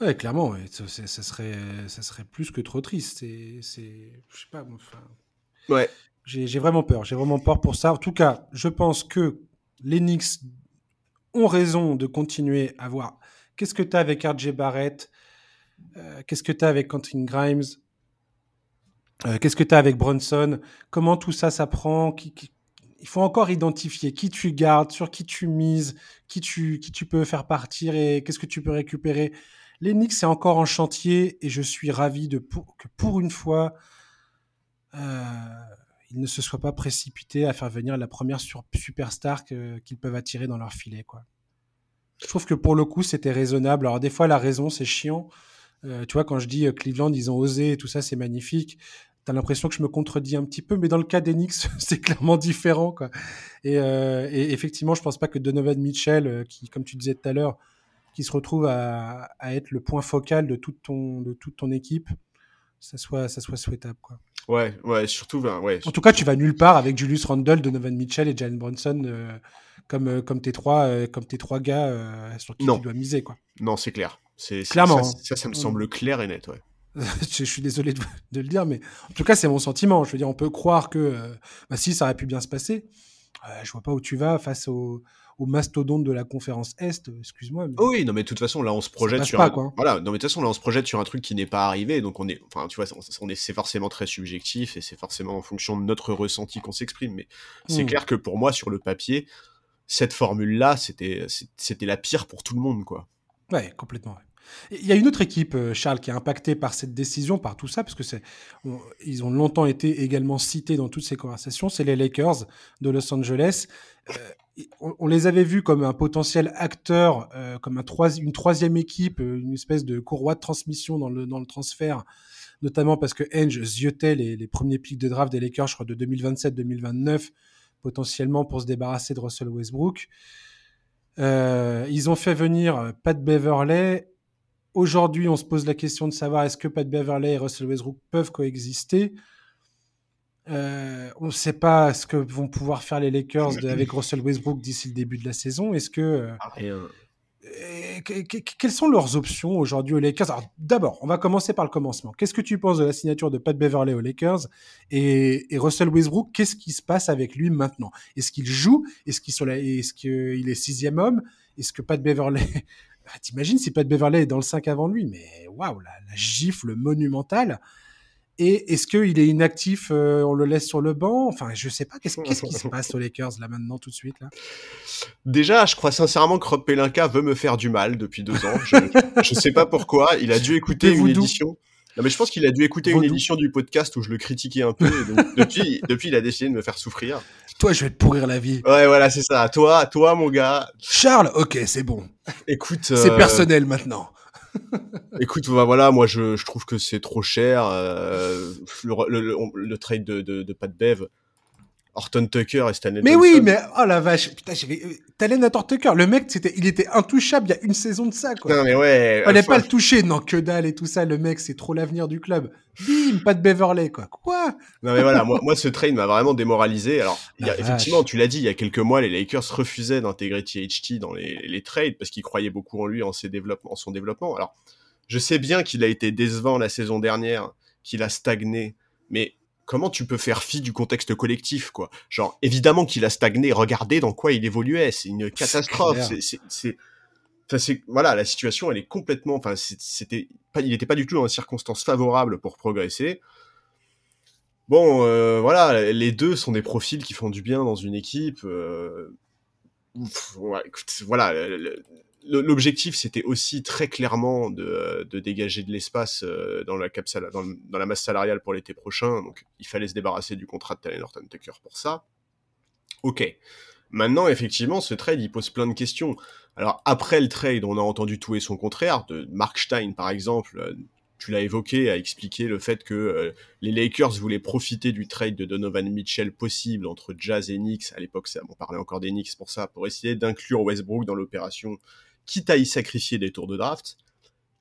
Ouais, clairement, ça, serait, ça serait plus que trop triste. C'est, je sais pas, enfin. Ouais. J'ai vraiment peur. J'ai vraiment peur pour ça. En tout cas, je pense que les Knicks ont raison de continuer à voir. Qu'est-ce que tu as avec RJ Barrett? Euh, Qu'est-ce que tu as avec Quentin Grimes? Euh, qu'est-ce que tu as avec Brunson? Comment tout ça s'apprend? Il faut encore identifier qui tu gardes, sur qui tu mises, qui tu, qui tu peux faire partir et qu'est-ce que tu peux récupérer. L'Enix, c'est encore en chantier et je suis ravi que pour une fois, euh, ils ne se soient pas précipités à faire venir la première superstar qu'ils peuvent attirer dans leur filet. Quoi. Je trouve que pour le coup, c'était raisonnable. Alors des fois, la raison, c'est chiant. Euh, tu vois, quand je dis Cleveland, ils ont osé et tout ça, c'est magnifique t'as l'impression que je me contredis un petit peu, mais dans le cas d'Enix, c'est clairement différent. Quoi. Euh, et, effectivement, je pense pas que Donovan Mitchell, euh, qui, comme tu disais tout à l'heure, qui se retrouve à, être le point focal de toute ton, de toute ton équipe, ça soit, ça soit souhaitable. Quoi. Ouais, ouais, surtout, ben, ouais. En tout cas, tu vas nulle part avec Julius Randle, Donovan Mitchell et Jalen Brunson euh, comme, comme, tes trois, comme tes trois gars sur qui tu dois miser. Quoi. Non, c'est clair. C'est, Clairement. Ça, ça, ça, me semble clair et net, ouais. je suis désolé de, le dire, mais en tout cas, c'est mon sentiment. Je veux dire, on peut croire que euh, bah, si ça aurait pu bien se passer, euh, je vois pas où tu vas face au, au mastodonte de la conférence Est, excuse-moi. oui, non, mais de toute façon, là, on se projette sur. un... Voilà, non, mais de toute façon, là, on se projette sur un truc qui n'est pas arrivé, donc on est. Enfin, tu vois, on est, c'est forcément très subjectif et c'est forcément en fonction de notre ressenti qu'on s'exprime. Mais c'est hmm. clair que pour moi, sur le papier, cette formule-là, c'était, c'était la pire pour tout le monde, quoi. Ouais, complètement. Il y a une autre équipe, euh, Charles, qui est impactée par cette décision, par tout ça, parce que c'est, ils ont longtemps été également cités dans toutes ces conversations. C'est les Lakers de Los Angeles. Euh, on, les avait vus comme un potentiel acteur, euh, comme un une troisième équipe, une espèce de courroie de transmission dans le, dans le transfert, notamment parce que Henge ziotait les, les premiers pics de draft des Lakers, je crois, de 2027-2029, potentiellement pour se débarrasser de Russell Westbrook. Ils ont fait venir Pat Beverley Aujourd'hui, on se pose la question de savoir est-ce que Pat Beverley et Russell Westbrook peuvent coexister. Euh, on ne sait pas ce que vont pouvoir faire les Lakers avec Russell Westbrook d'ici le début de la saison. Est-ce que. Euh, quelles sont leurs options aujourd'hui aux Lakers? Alors, d'abord, on va commencer par le commencement. Qu'est-ce que tu penses de la signature de Pat Beverley aux Lakers? Et, Russell Westbrook Qu'est-ce qui se passe avec lui maintenant? Est-ce qu'il joue? Est-ce qu'il est, est sixième homme? Est-ce que Pat Beverley T'imagines si Pat Beverley est dans le 5 avant lui? Mais waouh, la, la gifle monumentale et est-ce qu'il est inactif euh, On le laisse sur le banc? Enfin, je sais pas. Qu'est-ce, qui se passe aux Lakers là maintenant tout de suite là? Déjà, je crois sincèrement que Rob Pelinka veut me faire du mal depuis deux ans. Je, ne sais pas pourquoi. Il a dû écouter une édition. Non, mais je pense qu'il a dû écouter une édition du podcast où je le critiquais un peu. Et donc, depuis, depuis, il a décidé de me faire souffrir. Toi, je vais te pourrir la vie. Ouais, voilà, c'est ça. Toi, toi, mon gars. Charles, ok, c'est bon. Écoute. C'est euh, personnel maintenant. Écoute, bah, voilà, moi je, trouve que c'est trop cher. Euh, le, le, trade de, de, de Pat Bev, Horton Tucker et Stanley Mais oui, mais oh la vache, putain, j'avais euh, Talen Tucker, le mec, c'était, il était intouchable il y a une saison de ça, quoi. Non mais ouais. Fallait pas le toucher, non que dalle et tout ça. Le mec, c'est trop l'avenir du club. Bim, pas de Beverley, quoi. Quoi? Non mais voilà, moi, moi ce trade m'a vraiment démoralisé. Alors, il y a, effectivement, tu l'as dit, il y a quelques mois, les Lakers refusaient d'intégrer THT dans les, les trades parce qu'ils croyaient beaucoup en lui, en ses développements, en son développement. Alors, je sais bien qu'il a été décevant la saison dernière, qu'il a stagné, mais comment tu peux faire fi du contexte collectif, quoi Genre, évidemment qu'il a stagné. Regardez dans quoi il évoluait. C'est une catastrophe. C'est, c'est, voilà, la situation, elle est complètement. Enfin, c'était, pas, il n'était pas du tout dans une circonstance favorable pour progresser. Bon, euh, voilà, les deux sont des profils qui font du bien dans une équipe. Euh, voilà, l'objectif, c'était aussi très clairement de, dégager de l'espace euh, dans la, dans, la masse salariale pour l'été prochain. Donc, il fallait se débarrasser du contrat de Talen Horton Tucker pour ça. Ok. Maintenant, effectivement, ce trade, il pose plein de questions. Alors, après le trade, on a entendu tout et son contraire. De Mark Stein, par exemple, euh, tu l'as évoqué, a expliqué le fait que euh, les Lakers voulaient profiter du trade de Donovan Mitchell possible entre Jazz et Knicks. À l'époque, on parlait encore des Knicks pour ça, pour essayer d'inclure Westbrook dans l'opération quitte à y sacrifier des tours de draft,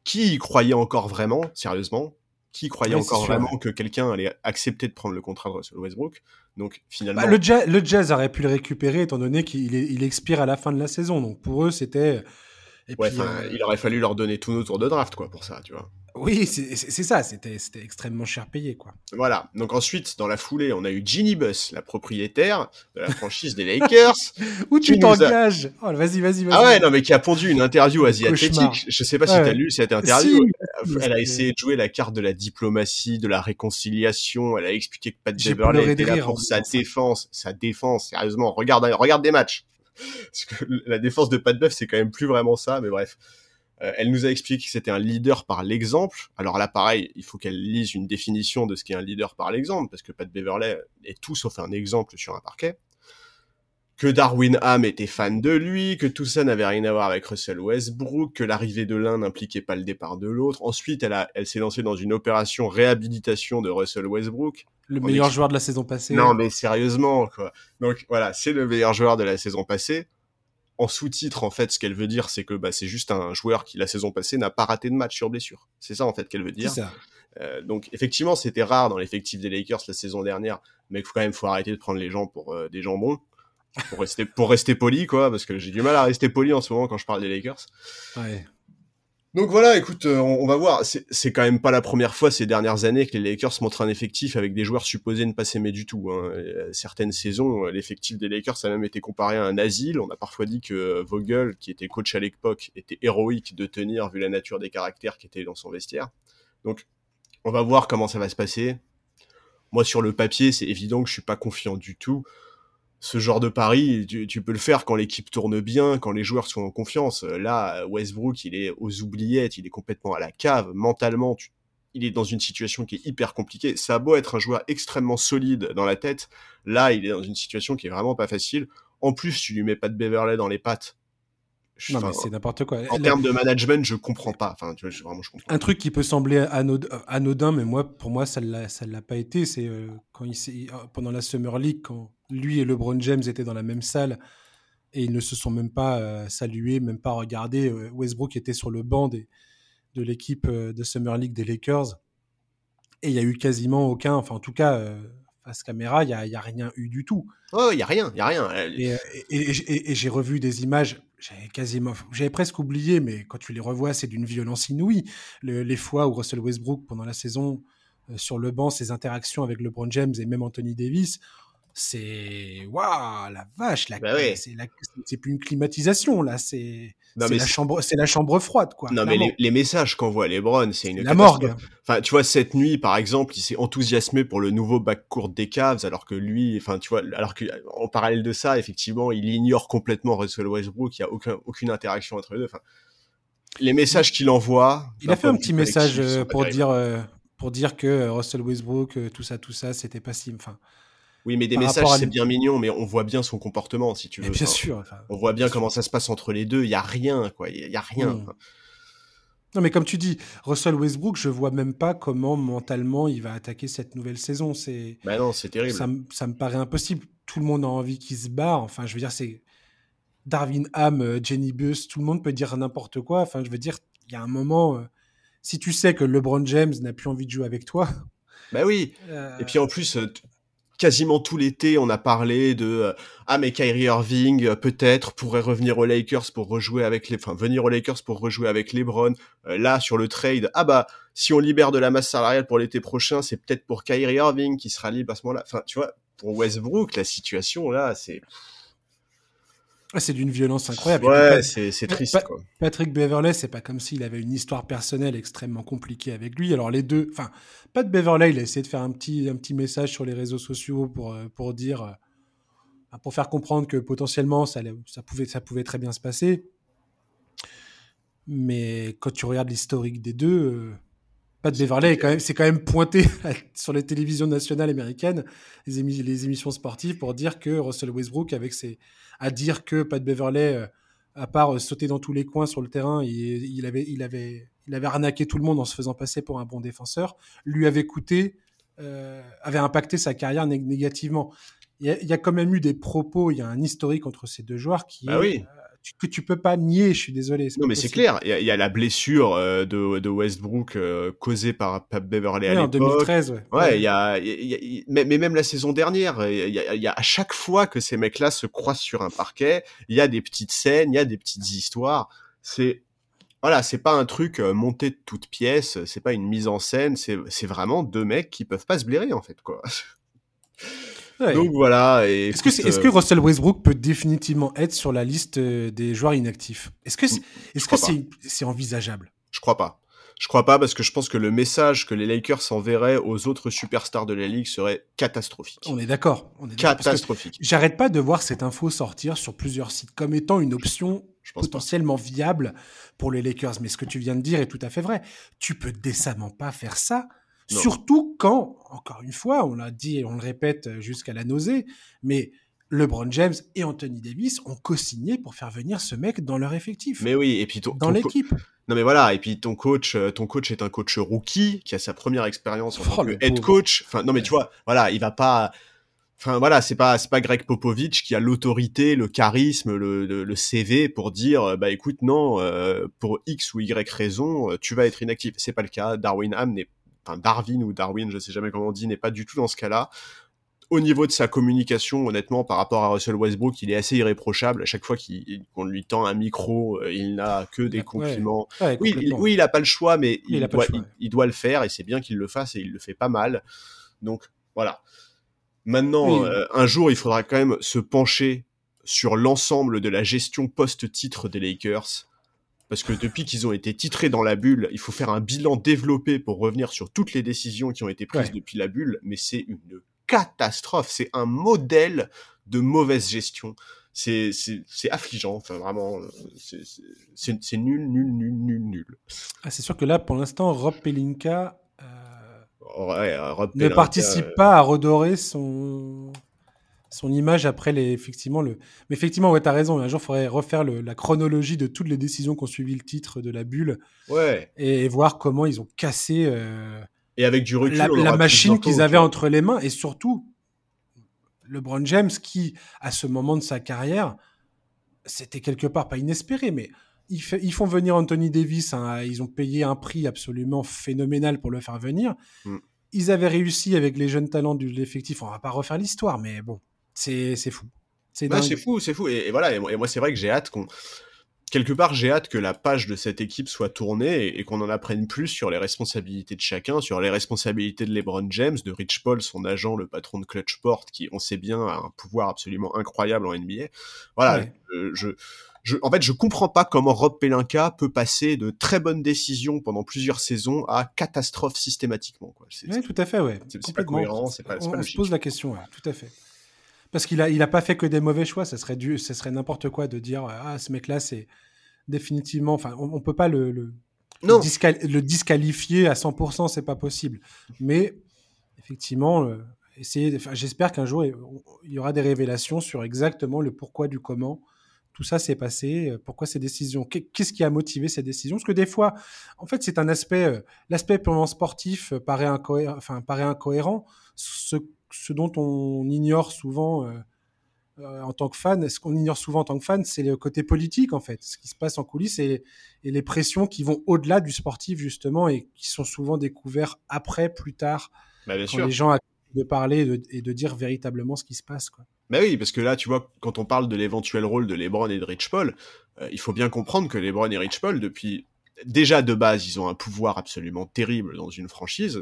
qui y croyait encore vraiment, sérieusement, qui croyait encore vraiment que quelqu'un allait accepter de prendre le contrat de Russell Westbrook. Donc finalement, bah, le, jazz, le, Jazz, aurait pu le récupérer étant donné qu'il il expire à la fin de la saison. Donc pour eux, c'était. ouais, euh, il aurait fallu leur donner tous nos tours de draft quoi pour ça, tu vois. Oui, c'est ça, c'était extrêmement cher payé, quoi. Voilà, donc ensuite, dans la foulée, on a eu Ginny Bus, la propriétaire de la franchise des Lakers. Où tu t'engages? Oh, Vas-y, vas-y, vas-y. Ah ouais, non, mais qui a pondu une interview asiatique. Je sais pas si tu as lu cette interview. Elle a essayé de jouer la carte de la diplomatie, de la réconciliation. Elle a expliqué que Pat Beverley était là pour sa défense. Sa défense, sérieusement, regarde, regarde des matchs. Parce que la défense de Pat Bev, c'est quand même plus vraiment ça, mais bref. Euh, elle nous a expliqué que c'était un leader par l'exemple. Alors là, pareil, il faut qu'elle lise une définition de ce qu'est un leader par l'exemple, parce que Pat Beverley est tout sauf un exemple sur un parquet. Que Darwin Ham était fan de lui, que tout ça n'avait rien à voir avec Russell Westbrook, que l'arrivée de l'un n'impliquait pas le départ de l'autre. Ensuite, elle, a, elle s'est lancée dans une opération réhabilitation de Russell Westbrook. Le meilleur joueur de la saison passée. Non, mais sérieusement, quoi. Donc voilà, c'est le meilleur joueur de la saison passée en sous-titre, en fait, ce qu'elle veut dire, c'est que bah, c'est juste un joueur qui, la saison passée, n'a pas raté de match sur blessure. C'est ça, en fait, qu'elle veut dire. Euh, donc, effectivement, c'était rare dans l'effectif des Lakers la saison dernière, mais quand même, faut arrêter de prendre les gens pour euh, des jambons. Pour rester, pour rester poli, quoi, parce que j'ai du mal à rester poli en ce moment quand je parle des Lakers. Ouais. Donc voilà, écoute, euh, on, va voir. C'est quand même pas la première fois ces dernières années que les Lakers montrent un effectif avec des joueurs supposés ne pas s'aimer du tout. Hein. Euh, certaines saisons, euh, l'effectif des Lakers a même été comparé à un asile. On a parfois dit que Vogel, qui était coach à l'époque, était héroïque de tenir vu la nature des caractères qui étaient dans son vestiaire. Donc, on va voir comment ça va se passer. Moi, sur le papier, c'est évident que je suis pas confiant du tout ce genre de pari, tu, peux le faire quand l'équipe tourne bien, quand les joueurs sont en confiance. Là, Westbrook, il est aux oubliettes, il est complètement à la cave. Mentalement, il est dans une situation qui est hyper compliquée. Ça a beau être un joueur extrêmement solide dans la tête, là, il est dans une situation qui est vraiment pas facile. En plus, tu lui mets pas de Beverley dans les pattes. non, mais c'est n'importe quoi. En termes de management, je comprends pas. Enfin, tu vois, vraiment, je comprends. Un truc qui peut sembler anodin, mais moi, pour moi, ça ça l'a pas été. C'est euh, quand il, pendant la Summer League, quand lui et LeBron James étaient dans la même salle et ils ne se sont même pas euh, salués, même pas regardés. Euh, Westbrook était sur le banc de l'équipe euh, de Summer League des Lakers et il y a eu quasiment aucun, enfin en tout cas face caméra, il n'y a, y a, rien eu du tout. Oh, il y a rien, il y a rien. Et, et j'ai revu des images j'avais quasiment, j'avais presque oublié, mais quand tu les revois, c'est d'une violence inouïe. les fois où Russell Westbrook, pendant la saison, euh, sur le banc, ses interactions avec LeBron James et même Anthony Davis, c'est waouh la vache la bah c'est plus une climatisation là c'est la chambre c'est la chambre froide quoi non mais les, messages qu'envoie LeBron c'est une la morgue. enfin tu vois cette nuit par exemple il s'est enthousiasmé pour le nouveau backcourt des Cavs alors que lui enfin tu vois alors que en parallèle de ça effectivement il ignore complètement Russell Westbrook il y a aucun, aucune interaction entre les deux. Enfin les messages qu'il envoie il a fait un petit message euh, pour dire euh, pour dire que euh, Russell Westbrook tout ça tout ça c'était pas si enfin oui, mais des messages, c'est bien mignon, mais on voit bien son comportement, si tu veux. bien sûr. on voit bien comment ça se passe entre les deux. Il y a rien, quoi. Il y a rien. Hmm. Non, mais comme tu dis, Russell Westbrook, je vois même pas comment mentalement il va attaquer cette nouvelle saison. C'est. Bah non, c'est terrible. Ça, ça, me paraît impossible. Tout le monde a envie qu'il se barre. Enfin, je veux dire, c'est Darwin Ham, euh, Jenny Bus, tout le monde peut dire n'importe quoi. Enfin, je veux dire, il y a un moment, euh, si tu sais que LeBron James n'a plus envie de jouer avec toi. Bah oui. Euh, Et puis en plus, quasiment tout l'été, on a parlé de euh, ah mais Kyrie Irving euh, peut-être pourrait revenir aux Lakers pour rejouer avec les, enfin venir aux Lakers pour rejouer avec LeBron. Euh, là sur le trade, ah bah si on libère de la masse salariale pour l'été prochain, c'est peut-être pour Kyrie Irving qui sera libre à ce moment-là. Enfin tu vois, pour Westbrook, la situation là, c'est c'est d'une violence incroyable. Ouais, c'est triste. quoi. Patrick Beverley, c'est pas comme s'il avait une histoire personnelle extrêmement compliquée avec lui. Alors les deux, enfin, pas de Beverley, il a essayé de faire un petit, un petit message sur les réseaux sociaux pour, euh, pour dire, euh, pour faire comprendre que potentiellement ça, ça, pouvait, ça pouvait très bien se passer. Mais quand tu regardes l'historique des deux, euh, Pat Beverley, c'est quand même pointé sur les télévisions nationales américaines, les, les, émissions sportives, pour dire que Russell Westbrook, avec ses, à dire que Pat Beverley, euh, à part euh, sauter dans tous les coins sur le terrain, il, avait, il, avait, il avait arnaqué tout le monde en se faisant passer pour un bon défenseur, lui avait coûté, euh, avait impacté sa carrière négativement. Il y, a, quand même eu des propos, il y a un historique entre ces deux joueurs qui bah est que tu peux pas nier, je suis désolé. Non, mais c'est clair, il y, a la blessure euh, de, de, Westbrook euh, causée par Pat Beverley à l'époque. en 2013, ouais. Ouais, y a, mais, même la saison dernière, il y, a, à chaque fois que ces mecs-là se croisent sur un parquet, il y a des petites scènes, il y a des petites histoires. C'est voilà, c'est pas un truc euh, monté de toutes pièces, c'est pas une mise en scène, c'est vraiment deux mecs qui peuvent pas se blairer en fait quoi. Donc voilà. Est-ce que, est, que, euh, Russell Westbrook peut définitivement être sur la liste euh, des joueurs inactifs? Est-ce que c'est envisageable? Je crois pas. Je crois pas parce que je pense que le message que les Lakers enverraient aux autres superstars de la ligue serait catastrophique. On est d'accord. Catastrophique. J'arrête pas de voir cette info sortir sur plusieurs sites comme étant une option potentiellement viable pour les Lakers. Mais ce que tu viens de dire est tout à fait vrai. Tu peux décemment pas faire ça Surtout quand, encore une fois, on l'a dit et on le répète jusqu'à la nausée, mais LeBron James et Anthony Davis ont co-signé pour faire venir ce mec dans leur effectif. Mais oui, et puis dans l'équipe. Non mais voilà, et puis ton coach, euh, ton coach est un coach rookie qui a sa première expérience en tant oh, que head coach. Enfin non mais tu vois, voilà, il va pas. Enfin voilà, c'est pas c'est pas Greg Popovich qui a l'autorité, le charisme, le, le, CV pour dire bah écoute non euh, pour X ou Y raison euh, tu vas être inactif. C'est pas le cas. Darwin Ham n'est enfin Darwin ou Darwin, je sais jamais comment on dit, n'est pas du tout dans ce cas-là. Au niveau de sa communication, honnêtement, par rapport à Russell Westbrook, il est assez irréprochable. À chaque fois qu'on lui tend un micro, euh, il n'a que des compliments. oui, il, oui, il a pas le choix, mais il, doit, il, doit, le faire et c'est bien qu'il le fasse et il le fait pas mal. Donc voilà. Maintenant, euh, un jour, il faudra quand même se pencher sur l'ensemble de la gestion post-titre des Lakers parce que depuis qu'ils ont été titrés dans la bulle, il faut faire un bilan développé pour revenir sur toutes les décisions qui ont été prises depuis la bulle, mais c'est une catastrophe, c'est un modèle de mauvaise gestion. C'est affligeant, enfin vraiment, c'est nul, nul, nul, nul, nul. Ah, c'est sûr que là, pour l'instant, Rob Pelinka euh, ne participe euh, pas à redorer son son image après les effectivement le mais effectivement ouais t'as raison un jour il faudrait refaire la chronologie de toutes les décisions qui ont suivi le titre de la bulle ouais. et, voir comment ils ont cassé euh, et avec du recul la, machine qu'ils avaient entre les mains et surtout LeBron James qui à ce moment de sa carrière c'était quelque part pas inespéré mais ils, ils font venir Anthony Davis hein, ils ont payé un prix absolument phénoménal pour le faire venir. Mm. ils avaient réussi avec les jeunes talents de l'effectif on va pas refaire l'histoire mais bon c'est fou. C'est bah, fou, c'est fou. Et, voilà, et moi, c'est vrai que j'ai hâte qu'on quelque part, j'ai hâte que la page de cette équipe soit tournée et, qu'on en apprenne plus sur les responsabilités de chacun, sur les responsabilités de LeBron James, de Rich Paul, son agent, le patron de Clutchport, qui, on sait bien, a un pouvoir absolument incroyable en NBA. Voilà, je, je, en fait, je comprends pas comment Rob Pelinka peut passer de très bonnes décisions pendant plusieurs saisons à catastrophe systématiquement. Quoi. Oui, tout à fait, ouais. C'est pas cohérent, c'est pas, on, se pose la question, tout à fait. Parce qu'il a, il a pas fait que des mauvais choix. Ça serait du, ça serait n'importe quoi de dire ah ce mec-là c'est définitivement. Enfin, on, ne peut pas le, le, le, disqualifier à 100%, c'est pas possible. Mais effectivement, euh, J'espère qu'un jour il y aura des révélations sur exactement le pourquoi du comment tout ça s'est passé, euh, pourquoi ces décisions, qu'est-ce qui a motivé ces décisions? Parce que des fois, en fait, c'est un aspect, euh, l'aspect purement sportif paraît incohérent, enfin paraît incohérent. Ce, ce dont on ignore souvent euh, euh, en tant que fan, ce qu'on ignore souvent en tant que fan, c'est le côté politique en fait, ce qui se passe en coulisses et, les pressions qui vont au-delà du sportif justement et qui sont souvent découverts après, plus tard, bah, quand les gens de parler et de, dire véritablement ce qui se passe. Quoi. Bah oui, parce que là, tu vois, quand on parle de l'éventuel rôle de LeBron et de Rich Paul, euh, il faut bien comprendre que LeBron et Rich Paul, depuis déjà de base, ils ont un pouvoir absolument terrible dans une franchise.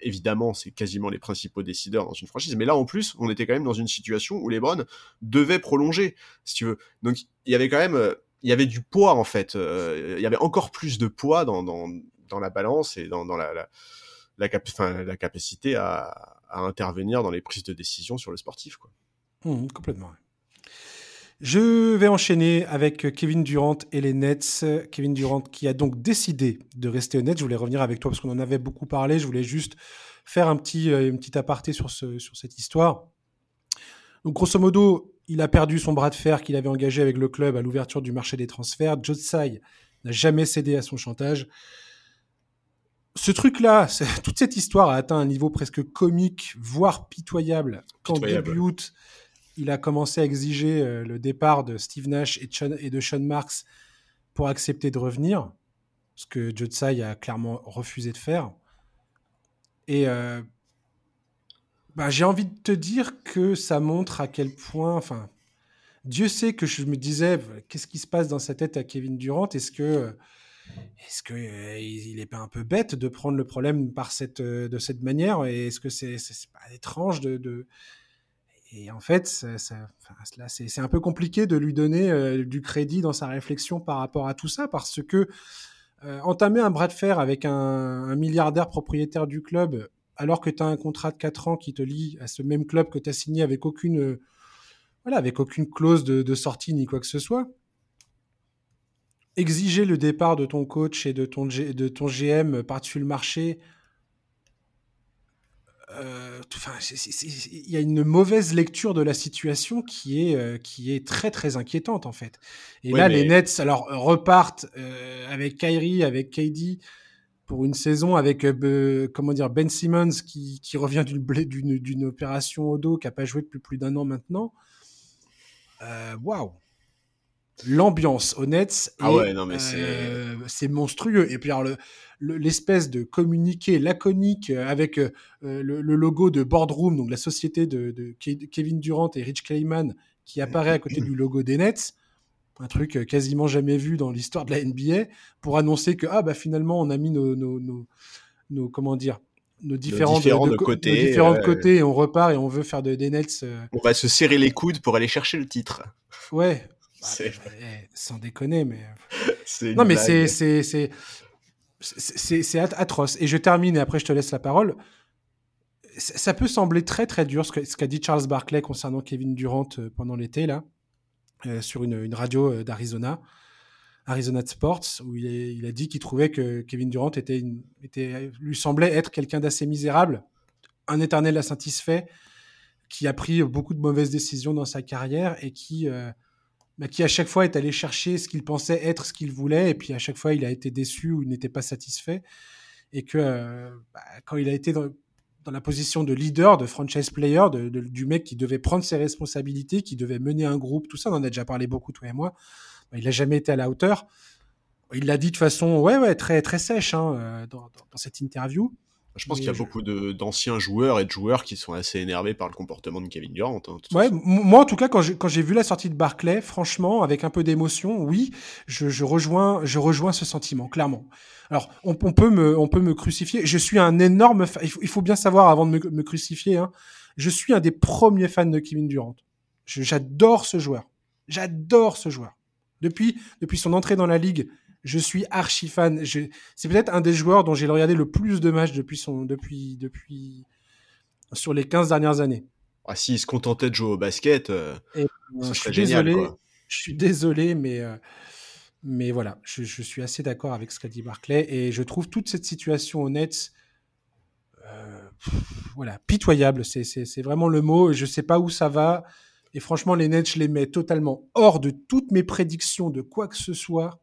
Évidemment, c'est quasiment les principaux décideurs dans une franchise. Mais là, en plus, on était quand même dans une situation où LeBron devait prolonger, si tu veux. Donc, il y avait quand même, il y avait du poids en fait. Euh, il y avait encore plus de poids dans, dans, dans la balance et dans, dans la, la, la, capacité à, intervenir dans les prises de décision sur le sportif. Mmh, complètement. Je vais enchaîner avec Kevin Durant et les Nets. Kevin Durant qui a donc décidé de rester Nets. Je voulais revenir avec toi parce qu'on en avait beaucoup parlé. Je voulais juste faire un petit, euh, une petite aparté sur, ce, sur cette histoire. Donc, grosso modo, il a perdu son bras de fer qu'il avait engagé avec le club à l'ouverture du marché des transferts. Tsai n'a jamais cédé à son chantage. Ce truc-là, toute cette histoire a atteint un niveau presque comique, voire pitoyable, quand début août, il a commencé à exiger euh, le départ de Steve Nash et, de Sean Marks pour accepter de revenir, ce que Joe Tsai a clairement refusé de faire. Et euh, bah, j'ai envie de te dire que ça montre à quel point, enfin, Dieu sait que je me disais, qu'est-ce qui se passe dans sa tête à Kevin Durant? Est-ce que, est-ce que euh, il est pas un peu bête de prendre le problème par cette, de cette manière? Et est-ce que c'est, c'est pas étrange de et en fait, c'est un peu compliqué de lui donner euh, du crédit dans sa réflexion par rapport à tout ça, parce que euh, entamer un bras de fer avec un, milliardaire propriétaire du club, alors que tu as un contrat de 4 ans qui te lie à ce même club que tu as signé avec aucune, euh, voilà, avec aucune clause de, sortie ni quoi que ce soit, exiger le départ de ton coach et de ton GM par-dessus le marché euh, il y a une mauvaise lecture de la situation qui est, euh, qui est très très inquiétante en fait. Et là, les Nets alors repartent euh, avec Kyrie, avec KD pour une saison avec comment dire Ben Simmons qui, qui revient d'une d'une opération au dos qui a pas joué depuis plus d'un an maintenant. Waouh l'ambiance au Nets ah ouais, non, mais euh, c'est monstrueux. Et puis alors l'espèce de communiqué laconique avec euh, le, logo de Boardroom, donc la société de, Kevin Durant et Rich Clayman, qui apparaît à côté du logo des Nets, un truc euh, quasiment jamais vu dans l'histoire de la NBA, pour annoncer que ah bah finalement on a mis nos, nos, nos, comment dire nos différents, de, côtés, différents côtés et on repart et on veut faire de, des Nets. On va se serrer les coudes pour aller chercher le titre. Ouais, bah, c'est... sans déconner, mais. non, mais c'est, c'est, c'est, c'est, atroce. Et je termine et après je te laisse la parole. Ça peut sembler très très dur ce, qu'a dit Charles Barclay concernant Kevin Durant euh, pendant l'été, là, euh, sur une, une, radio euh, d'Arizona, Arizona Sports, où il, il a dit qu'il trouvait que Kevin Durant était, était, lui semblait être quelqu'un d'assez misérable, un éternel insatisfait, qui a pris beaucoup de mauvaises décisions dans sa carrière et qui bah, qui à chaque fois est allé chercher ce qu'il pensait être ce qu'il voulait, et puis à chaque fois il a été déçu ou n'était pas satisfait, et que euh, bah, quand il a été dans, la position de leader, de franchise player, de, du mec qui devait prendre ses responsabilités, qui devait mener un groupe, tout ça, on en a déjà parlé beaucoup toi et moi, bah, il n'a jamais été à la hauteur. Il l'a dit de façon ouais ouais très très sèche hein, euh, dans, cette interview. Je pense qu'il y a beaucoup d'anciens joueurs et de joueurs qui sont assez énervés par le comportement de Kevin Durant. Hein, ouais, moi en tout cas, quand j'ai vu la sortie de Barclay, franchement, avec un peu d'émotion, oui, je, je, rejoins, je rejoins ce sentiment, clairement. Alors, on, on, peut me, on peut me crucifier. Je suis un énorme. Il faut, bien savoir avant de me, me crucifier. Hein, je suis un des premiers fans de Kevin Durant. J'adore ce joueur. J'adore ce joueur. Depuis, depuis son entrée dans la ligue, je suis archi fan. C'est peut-être un des joueurs dont j'ai regardé le plus de matchs depuis son, depuis, depuis, sur les 15 dernières années. Ah, s'il se contentait de jouer au basket, euh, euh, je suis désolé. Je suis désolé, mais, euh, mais voilà, je, je, suis assez d'accord avec ce qu'a dit Barclay et je trouve toute cette situation honnête, voilà, pitoyable. C'est vraiment le mot. Je sais pas où ça va. Et franchement, les Nets, je les mets totalement hors de toutes mes prédictions de quoi que ce soit.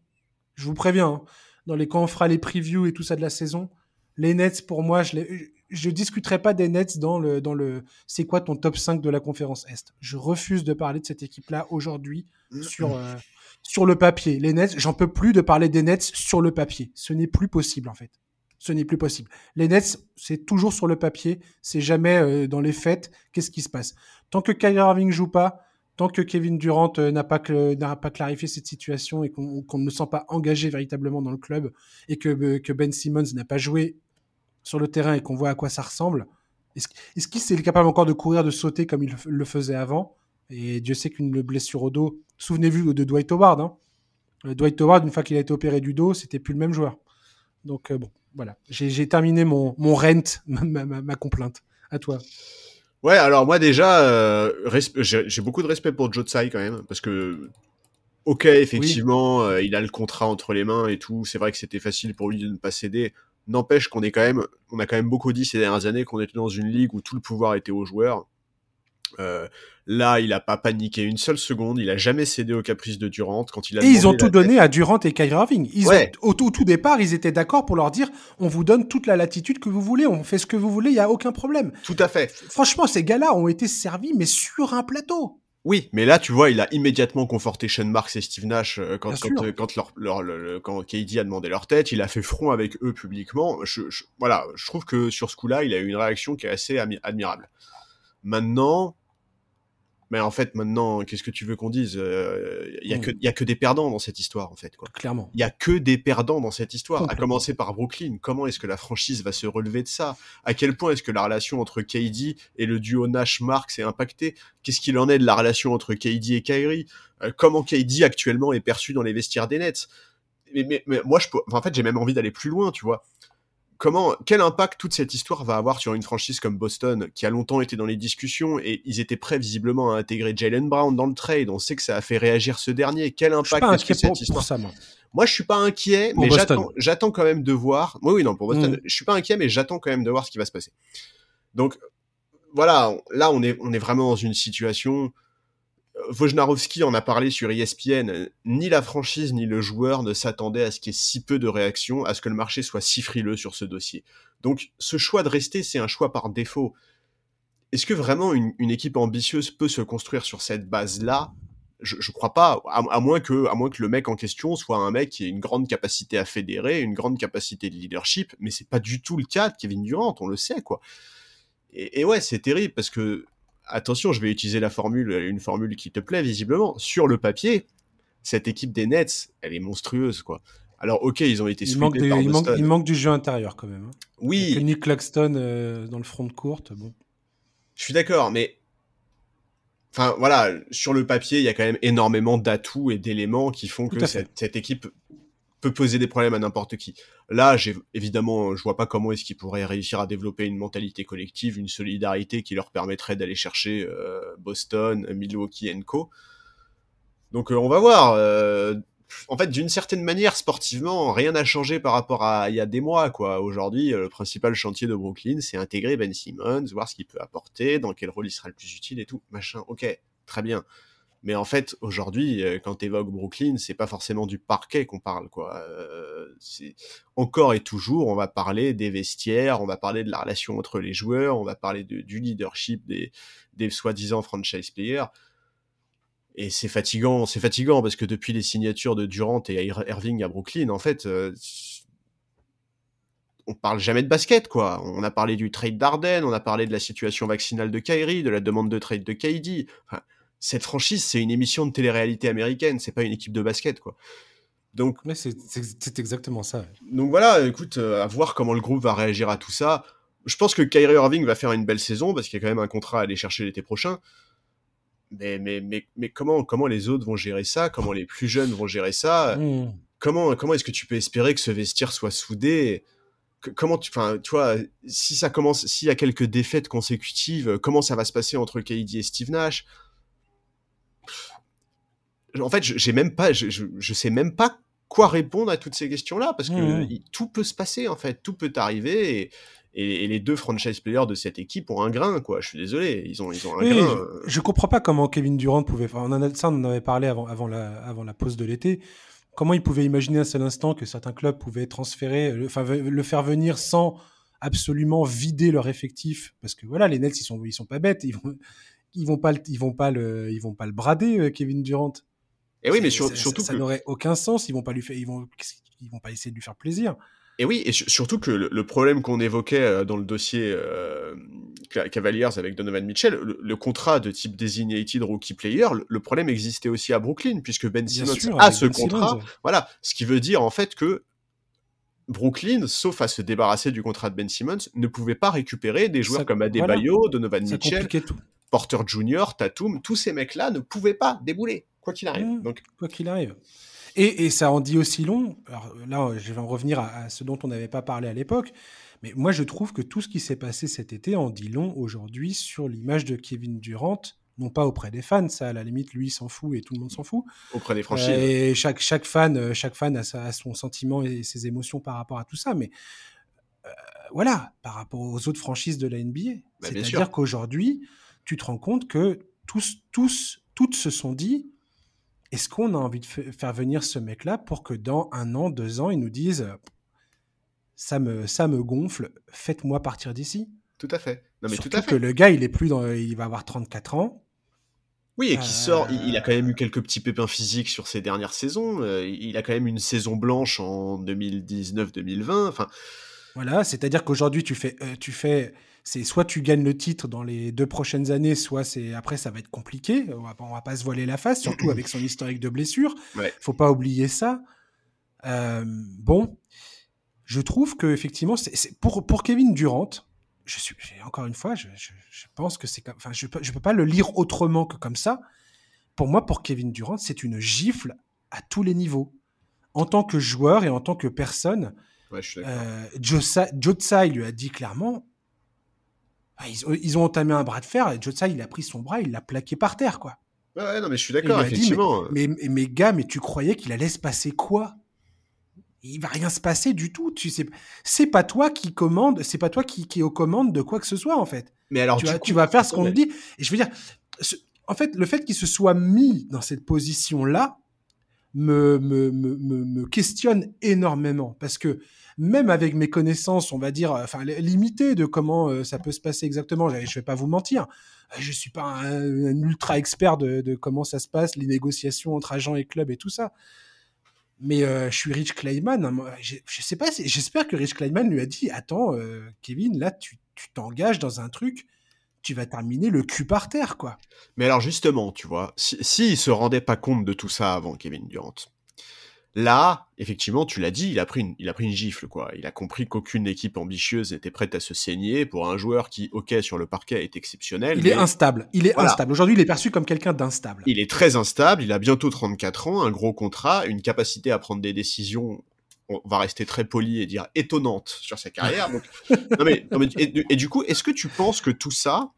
Je vous préviens, hein, dans les, quand on fera les previews et tout ça de la saison, les Nets, pour moi, je ne discuterai pas des Nets dans le, dans le c'est quoi ton top 5 de la conférence Est. Je refuse de parler de cette équipe-là aujourd'hui sur, euh, sur le papier. Les Nets, j'en peux plus de parler des Nets sur le papier. Ce n'est plus possible, en fait. Ce n'est plus possible. Les Nets, c'est toujours sur le papier, c'est jamais euh, dans les faits. Qu'est-ce qui se passe? Tant que Kyrie Irving joue pas, tant que Kevin Durant euh, n'a pas, pas clarifié cette situation et qu'on ne le sent pas engagé véritablement dans le club et que, euh, que Ben Simmons n'a pas joué sur le terrain et qu'on voit à quoi ça ressemble, est-ce qu'il est capable encore de courir, de sauter comme il le faisait avant? Et Dieu sait qu'une blessure au dos, souvenez-vous de Dwight Howard. Hein euh, Dwight Howard, une fois qu'il a été opéré du dos, c'était plus le même joueur. Donc bon, voilà, j'ai terminé mon, mon rent, ma, ma, ma complainte. À toi. Ouais, alors moi déjà, euh, j'ai beaucoup de respect pour Joe Tsai quand même, parce que, ok, effectivement, euh, il a le contrat entre les mains et tout, c'est vrai que c'était facile pour lui de ne pas céder. N'empêche qu'on est quand même, on a quand même beaucoup dit ces dernières années qu'on était dans une ligue où tout le pouvoir était aux joueurs. Euh, là, il a pas paniqué une seule seconde. Il a jamais cédé aux caprices de Durant quand il a. Et ils ont tout donné à Durant et Kyrie Irving. Ils au, tout, départ, ils étaient d'accord pour leur dire on vous donne toute la latitude que vous voulez, on fait ce que vous voulez, il y a aucun problème. Tout à fait. Franchement, ces gars-là ont été servis, mais sur un plateau. Oui, mais là, tu vois, il a immédiatement conforté Sean Marks et Steve Nash euh, quand, quand, euh, quand, leur, leur, quand KD a demandé leur tête. Il a fait front avec eux publiquement. Je, voilà, je trouve que sur ce coup-là, il a eu une réaction qui est assez admirable. Maintenant, mais en fait, maintenant, qu'est-ce que tu veux qu'on dise Il euh, y, a que, y a que des perdants dans cette histoire, en fait. Quoi. Clairement. Il y a que des perdants dans cette histoire. À commencer par Brooklyn. Comment est-ce que la franchise va se relever de ça? À quel point est-ce que la relation entre KD et le duo Nash-Marks est impactée? Qu'est-ce qu'il en est de la relation entre KD et Kyrie? Euh, Comment KD actuellement est perçu dans les vestiaires des Nets? Mais, mais, mais, moi, je, en fait, j'ai même envie d'aller plus loin, tu vois comment, quel impact toute cette histoire va avoir sur une franchise comme Boston, qui a longtemps été dans les discussions et ils étaient prêts visiblement à intégrer Jalen Brown dans le trade? On sait que ça a fait réagir ce dernier. Quel impact est-ce que cette histoire ça, moi. moi. je suis pas inquiet, mais j'attends quand même de voir. Oui, oui, non, pour Boston, mm. je suis pas inquiet, mais j'attends quand même de voir ce qui va se passer. Donc, voilà, là, on est, on est vraiment dans une situation Wojnarowski en a parlé sur ESPN, ni la franchise ni le joueur ne s'attendaient à ce qu'il y ait si peu de réactions, à ce que le marché soit si frileux sur ce dossier. Donc ce choix de rester, c'est un choix par défaut. Est-ce que vraiment une, équipe ambitieuse peut se construire sur cette base-là? Je, je crois pas, à, moins que, à moins que le mec en question soit un mec qui ait une grande capacité à fédérer, une grande capacité de leadership, mais c'est pas du tout le cas de Kevin Durant, on le sait quoi. Et, et ouais, c'est terrible parce que attention, je vais utiliser la formule, une formule qui te plaît visiblement. Sur le papier, cette équipe des Nets, elle est monstrueuse, quoi. Alors, ok, ils ont été il manque, par il, manque, il manque, du jeu intérieur quand même. Hein. Oui. Que Nick Claxton euh, dans le front de courte, bon. Je suis d'accord, mais enfin voilà, sur le papier, il y a quand même énormément d'atouts et d'éléments qui font que cette, cette, équipe peut poser des problèmes à n'importe qui. Là, évidemment, je vois pas comment est-ce qu'ils pourraient réussir à développer une mentalité collective, une solidarité qui leur permettrait d'aller chercher euh, Boston, Milwaukee Co. Donc euh, on va voir. Euh, en fait, d'une certaine manière, sportivement, rien n'a changé par rapport à il y a des mois. quoi. Aujourd'hui, le principal chantier de Brooklyn, c'est intégrer Ben Simmons, voir ce qu'il peut apporter, dans quel rôle il sera le plus utile et tout, machin. Ok, très bien. Mais en fait, aujourd'hui, euh, quand tu évoques Brooklyn, c'est pas forcément du parquet qu'on parle, quoi. Euh, encore et toujours, on va parler des vestiaires, on va parler de la relation entre les joueurs, on va parler du leadership des, soi-disant franchise players. Et c'est fatigant, c'est fatigant parce que depuis les signatures de Durant et Irving à Brooklyn, en fait, euh, on parle jamais de basket, quoi. On a parlé du trade d'Arden, on a parlé de la situation vaccinale de Kyrie, de la demande de trade de KD. Cette franchise, c'est une émission de télé-réalité américaine, c'est pas une équipe de basket, quoi. Donc, Mais c'est exactement ça. donc voilà, écoute, euh, à voir comment le groupe va réagir à tout ça. Je pense que Kyrie Irving va faire une belle saison parce qu'il y a quand même un contrat à aller chercher l'été prochain. Mais, mais, mais, mais comment, comment les autres vont gérer ça? Comment les plus jeunes vont gérer ça? Mmh. Comment, comment est-ce que tu peux espérer que ce vestiaire soit soudé? Que- Comment tu, enfin, tu vois, si ça commence, s'il y a quelques défaites consécutives, comment ça va se passer entre KD et Steve Nash? En fait, j'ai même pas, je, je, je sais même pas quoi répondre à toutes ces questions-là parce que il- tout peut se passer en fait, tout peut arriver et, et, et les deux franchise players de cette équipe ont un grain quoi. Je suis désolé, ils ont ils ont un Oui, grain. je, je comprends pas comment Kevin Durant pouvait. Enfin, on en a, ça, on en avait parlé avant, avant, la, avant la pause de l'été. Comment il pouvait imaginer un seul instant que certains clubs pouvaient transférer, le, enfin, le faire venir sans absolument vider leur effectif? Parce que voilà, les Nets, ils sont, ils sont pas bêtes. Ils vont, ils vont pas, le- ils vont pas le, ils vont pas le brader, euh, Kevin Durant. Et oui, mais C'est- sur- ça- surtout ça, que n'aurait aucun sens. Ils vont pas lui faire, ils vont, ils vont pas essayer de lui faire plaisir. Et oui, et su- surtout que le, le problème qu'on évoquait euh, dans le dossier euh, Ca- Cavaliers avec Donovan Mitchell, le, le contrat de type designated rookie player, le, le problème existait aussi à Brooklyn, puisque Ben Simmons sûr, a ce Ben contrat. Simmons. Voilà, ce qui veut dire en fait que Brooklyn, sauf à se débarrasser du contrat de Ben Simmons, ne pouvait pas récupérer des joueurs Ça- comme Adebayo, Donovan Ça Mitchell. Porter Jr., Tatum, tous ces mecs-là ne pouvaient pas débouler, quoi qu'il arrive. Donc, quoi qu'il arrive. Et, et ça en dit aussi long. Alors là, je vais en revenir à, à ce dont on n'avait pas parlé à l'époque. Mais moi, je trouve que tout ce qui s'est passé cet été en dit long aujourd'hui sur l'image de Kevin Durant. Non pas auprès des fans, ça à la limite, lui s'en fout et tout le monde s'en fout. auprès des franchises. Euh, et chaque, chaque fan, euh, chaque fan a, sa- a son sentiment et ses émotions par rapport à tout ça. Mais euh, voilà, par rapport aux autres franchises de la NBA. Bah. C'est-à-dire qu'aujourd'hui, tu te rends compte que tous, tous, toutes se sont dit est-ce qu'on a envie de fa- faire venir ce mec-là pour que dans un an, deux ans, il nous dise ça me, ça me gonfle, faites-moi partir d'ici Tout à fait. Non, mais Surtout tout à fait. que le gars, il est plus dans, il va avoir 34 ans. Oui, et qui Euh, sort, il, a quand même eu quelques petits pépins physiques sur ses dernières saisons. euh, il a quand même une saison blanche en 2019-2020. Enfin, Voilà, c'est-à-dire qu'aujourd'hui, tu fais, euh, tu fais, c'est soit tu gagnes le titre dans les deux prochaines années, soit c'est après ça va être compliqué. On va, pas- on va pas se voiler la face, surtout avec son historique de blessures. Ouais. Faut pas oublier ça. Euh, bon, je trouve que effectivement, c'est pour pour Kevin Durant, je suis encore une fois, je, je- je pense que c'est enfin, je peux, je peux pas le lire autrement que comme ça. Pour moi, pour Kevin Durant, c'est une gifle à tous les niveaux, en tant que joueur et en tant que personne. ouais, je suis. Euh, Joe Sa- Joe Tsai lui a dit clairement. Ah, Ils, ont- ils ont entamé un bras de fer et Joe Tsai, il a pris son bras, il l'a plaqué par terre, quoi. Ouais, non, mais je suis d'accord, dit, effectivement. Mais, mais, mais gars, mais tu croyais qu'il allait se passer quoi? Il va rien se passer du tout. Tu sais, c'est pas toi qui commande, c'est pas toi qui, qui est aux commandes de quoi que ce soit en fait. Mais alors, tu, du vas, coup- tu vas faire ce qu'on te dit. Et je veux dire, ce- en fait, le fait qu'il se soit mis dans cette position-là me, me, me, me, me questionne énormément. Parce que même avec mes connaissances, on va dire, euh, enfin, li- limitées de comment euh, ça peut se passer exactement, je je vais pas vous mentir. Euh, Je suis pas un, ultra expert de, comment ça se passe, les négociations entre agents et clubs et tout ça. Mais je suis Rich Kleiman. hein, je, sais pas, j'espère que Rich Kleiman lui a dit Attends, Kevin, là, tu t'engages dans un truc, tu vas terminer le cul par terre, quoi. Mais alors justement, tu vois, si, si il se rendait pas compte de tout ça avant Kevin Durant, là, effectivement, tu l'as dit, il a pris une, il a pris une gifle, quoi. Il a compris qu'aucune équipe ambitieuse n'était prête à se saigner pour un joueur qui, ok, sur le parquet est exceptionnel. Il mais est instable. Il est Voilà. instable. Aujourd'hui, il est perçu comme quelqu'un d'instable. Il est très instable, il a bientôt 34 ans, un gros contrat, une capacité à prendre des décisions, on va rester très poli et dire étonnante sur sa carrière. Donc, non mais, non mais- et, et du coup, est-ce que tu penses que tout ça,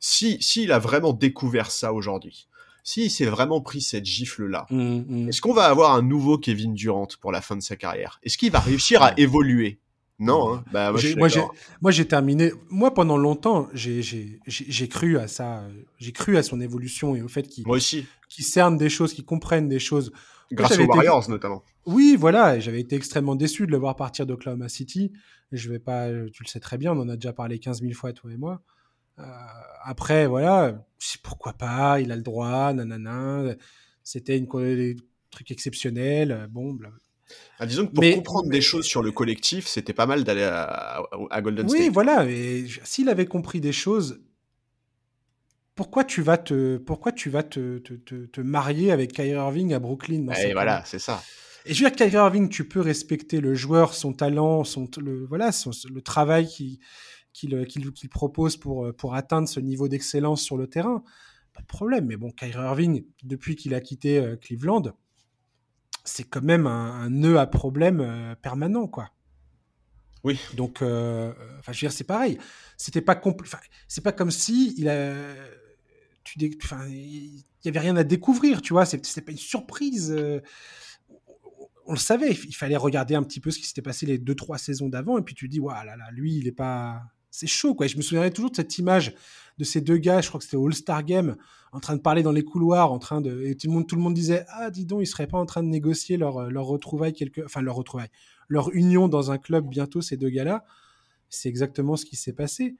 si s'il a vraiment découvert ça aujourd'hui, s'il s'est vraiment pris cette gifle-là, Mm, mm. est-ce qu'on va avoir un nouveau Kevin Durant pour la fin de sa carrière? Est-ce qu'il va réussir à évoluer? Non, hein bah, moi, J'ai- moi, terminé. Moi, pendant longtemps, j'ai, cru à ça. J'ai cru à son évolution et au fait qu'il, cerne des choses, qu'il comprenne des choses. grâce aux été- Warriors notamment. Oui, voilà. J'avais été extrêmement déçu de le voir partir d'Oklahoma City. Je vais pas, tu le sais très bien, on en a déjà parlé 15 000 fois, toi et moi. Euh, après, voilà, pourquoi pas, il a le droit, nanana. C'était une des trucs exceptionnels. euh, Bon, bla- Ah, disons que pour comprendre des choses sur le collectif, c'était pas mal d'aller à, Golden State. Oui, voilà. Et s'il avait compris des choses, pourquoi tu vas te, pourquoi tu vas te, te, te, marier avec Kyrie Irving à Brooklyn Et voilà, c'est ça. Et je veux dire, Kyrie Irving, tu peux respecter le joueur, son talent, son, le, voilà, le travail qu'il qui, propose pour, pour atteindre ce niveau d'excellence sur le terrain. Pas de problème. Mais bon, Kyrie Irving, depuis qu'il a quitté euh, Cleveland, c'est quand même un, nœud à problème euh, permanent, quoi. Oui. Donc, euh, enfin, je veux dire, c'est pareil. C'était pas c'est pas comme si il a, tu, enfin, il y avait rien à découvrir, tu vois. C'était pas une surprise. on le savait. Il fallait regarder un petit peu ce qui s'était passé les deux trois saisons d'avant, et puis tu dis, waouh là là, lui, il est pas, c'est chaud, quoi. je me souviendrai toujours de cette image de ces deux gars, je crois que c'était All-Star Game, en train de parler dans les couloirs, en train de, et tout le monde, tout le monde disait, ah, dis donc, ils seraient pas en train de négocier leur, leur retrouvaille quelque, enfin, leur retrouvaille, leur union dans un club bientôt, ces deux gars-là. C'est exactement ce qui s'est passé.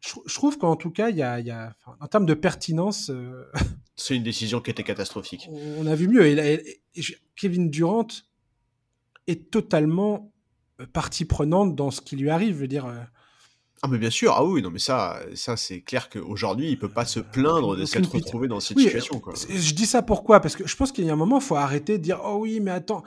je, trouve qu'en tout cas, il y a, y a en termes de pertinence, euh, c'est une décision qui était catastrophique. On a vu mieux. Et, Kevin Durant est totalement euh, partie prenante dans ce qui lui arrive. Je veux dire, euh, ah mais bien sûr, ah oui, non mais ça, ça c'est clair qu'aujourd'hui il peut pas se plaindre de s'être retrouvé dans cette situation. Quoi. Je dis ça pourquoi? Parce que je pense qu'il y a un moment, il faut arrêter de dire oh oui, mais attends,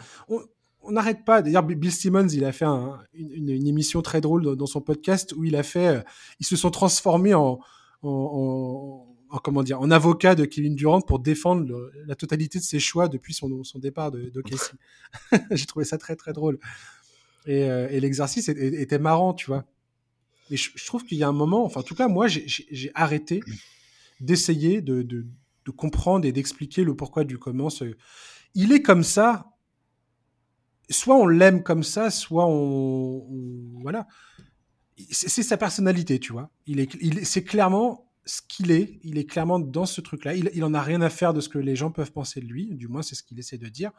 on n'arrête pas. D'ailleurs, Bill Simmons, il a fait une, émission très drôle dans, son podcast où il a fait, euh, ils se sont transformés en, en, comment dire, en avocat de Kevin Durant pour défendre la totalité de ses choix depuis son, son départ de, de J'ai trouvé ça très très drôle. Et, euh, et l'exercice était marrant, tu vois. Mais je, trouve qu'il y a un moment, enfin, en tout cas, moi, j'ai arrêté d'essayer de, comprendre et d'expliquer le pourquoi du comment. Il est comme ça. Soit on l'aime comme ça, soit on, voilà. C'est sa personnalité, tu vois. Il est, c'est clairement ce qu'il est. Il est clairement dans ce truc-là. Il, il en a rien à faire de ce que les gens peuvent penser de lui. Du moins, c'est ce qu'il essaie de dire.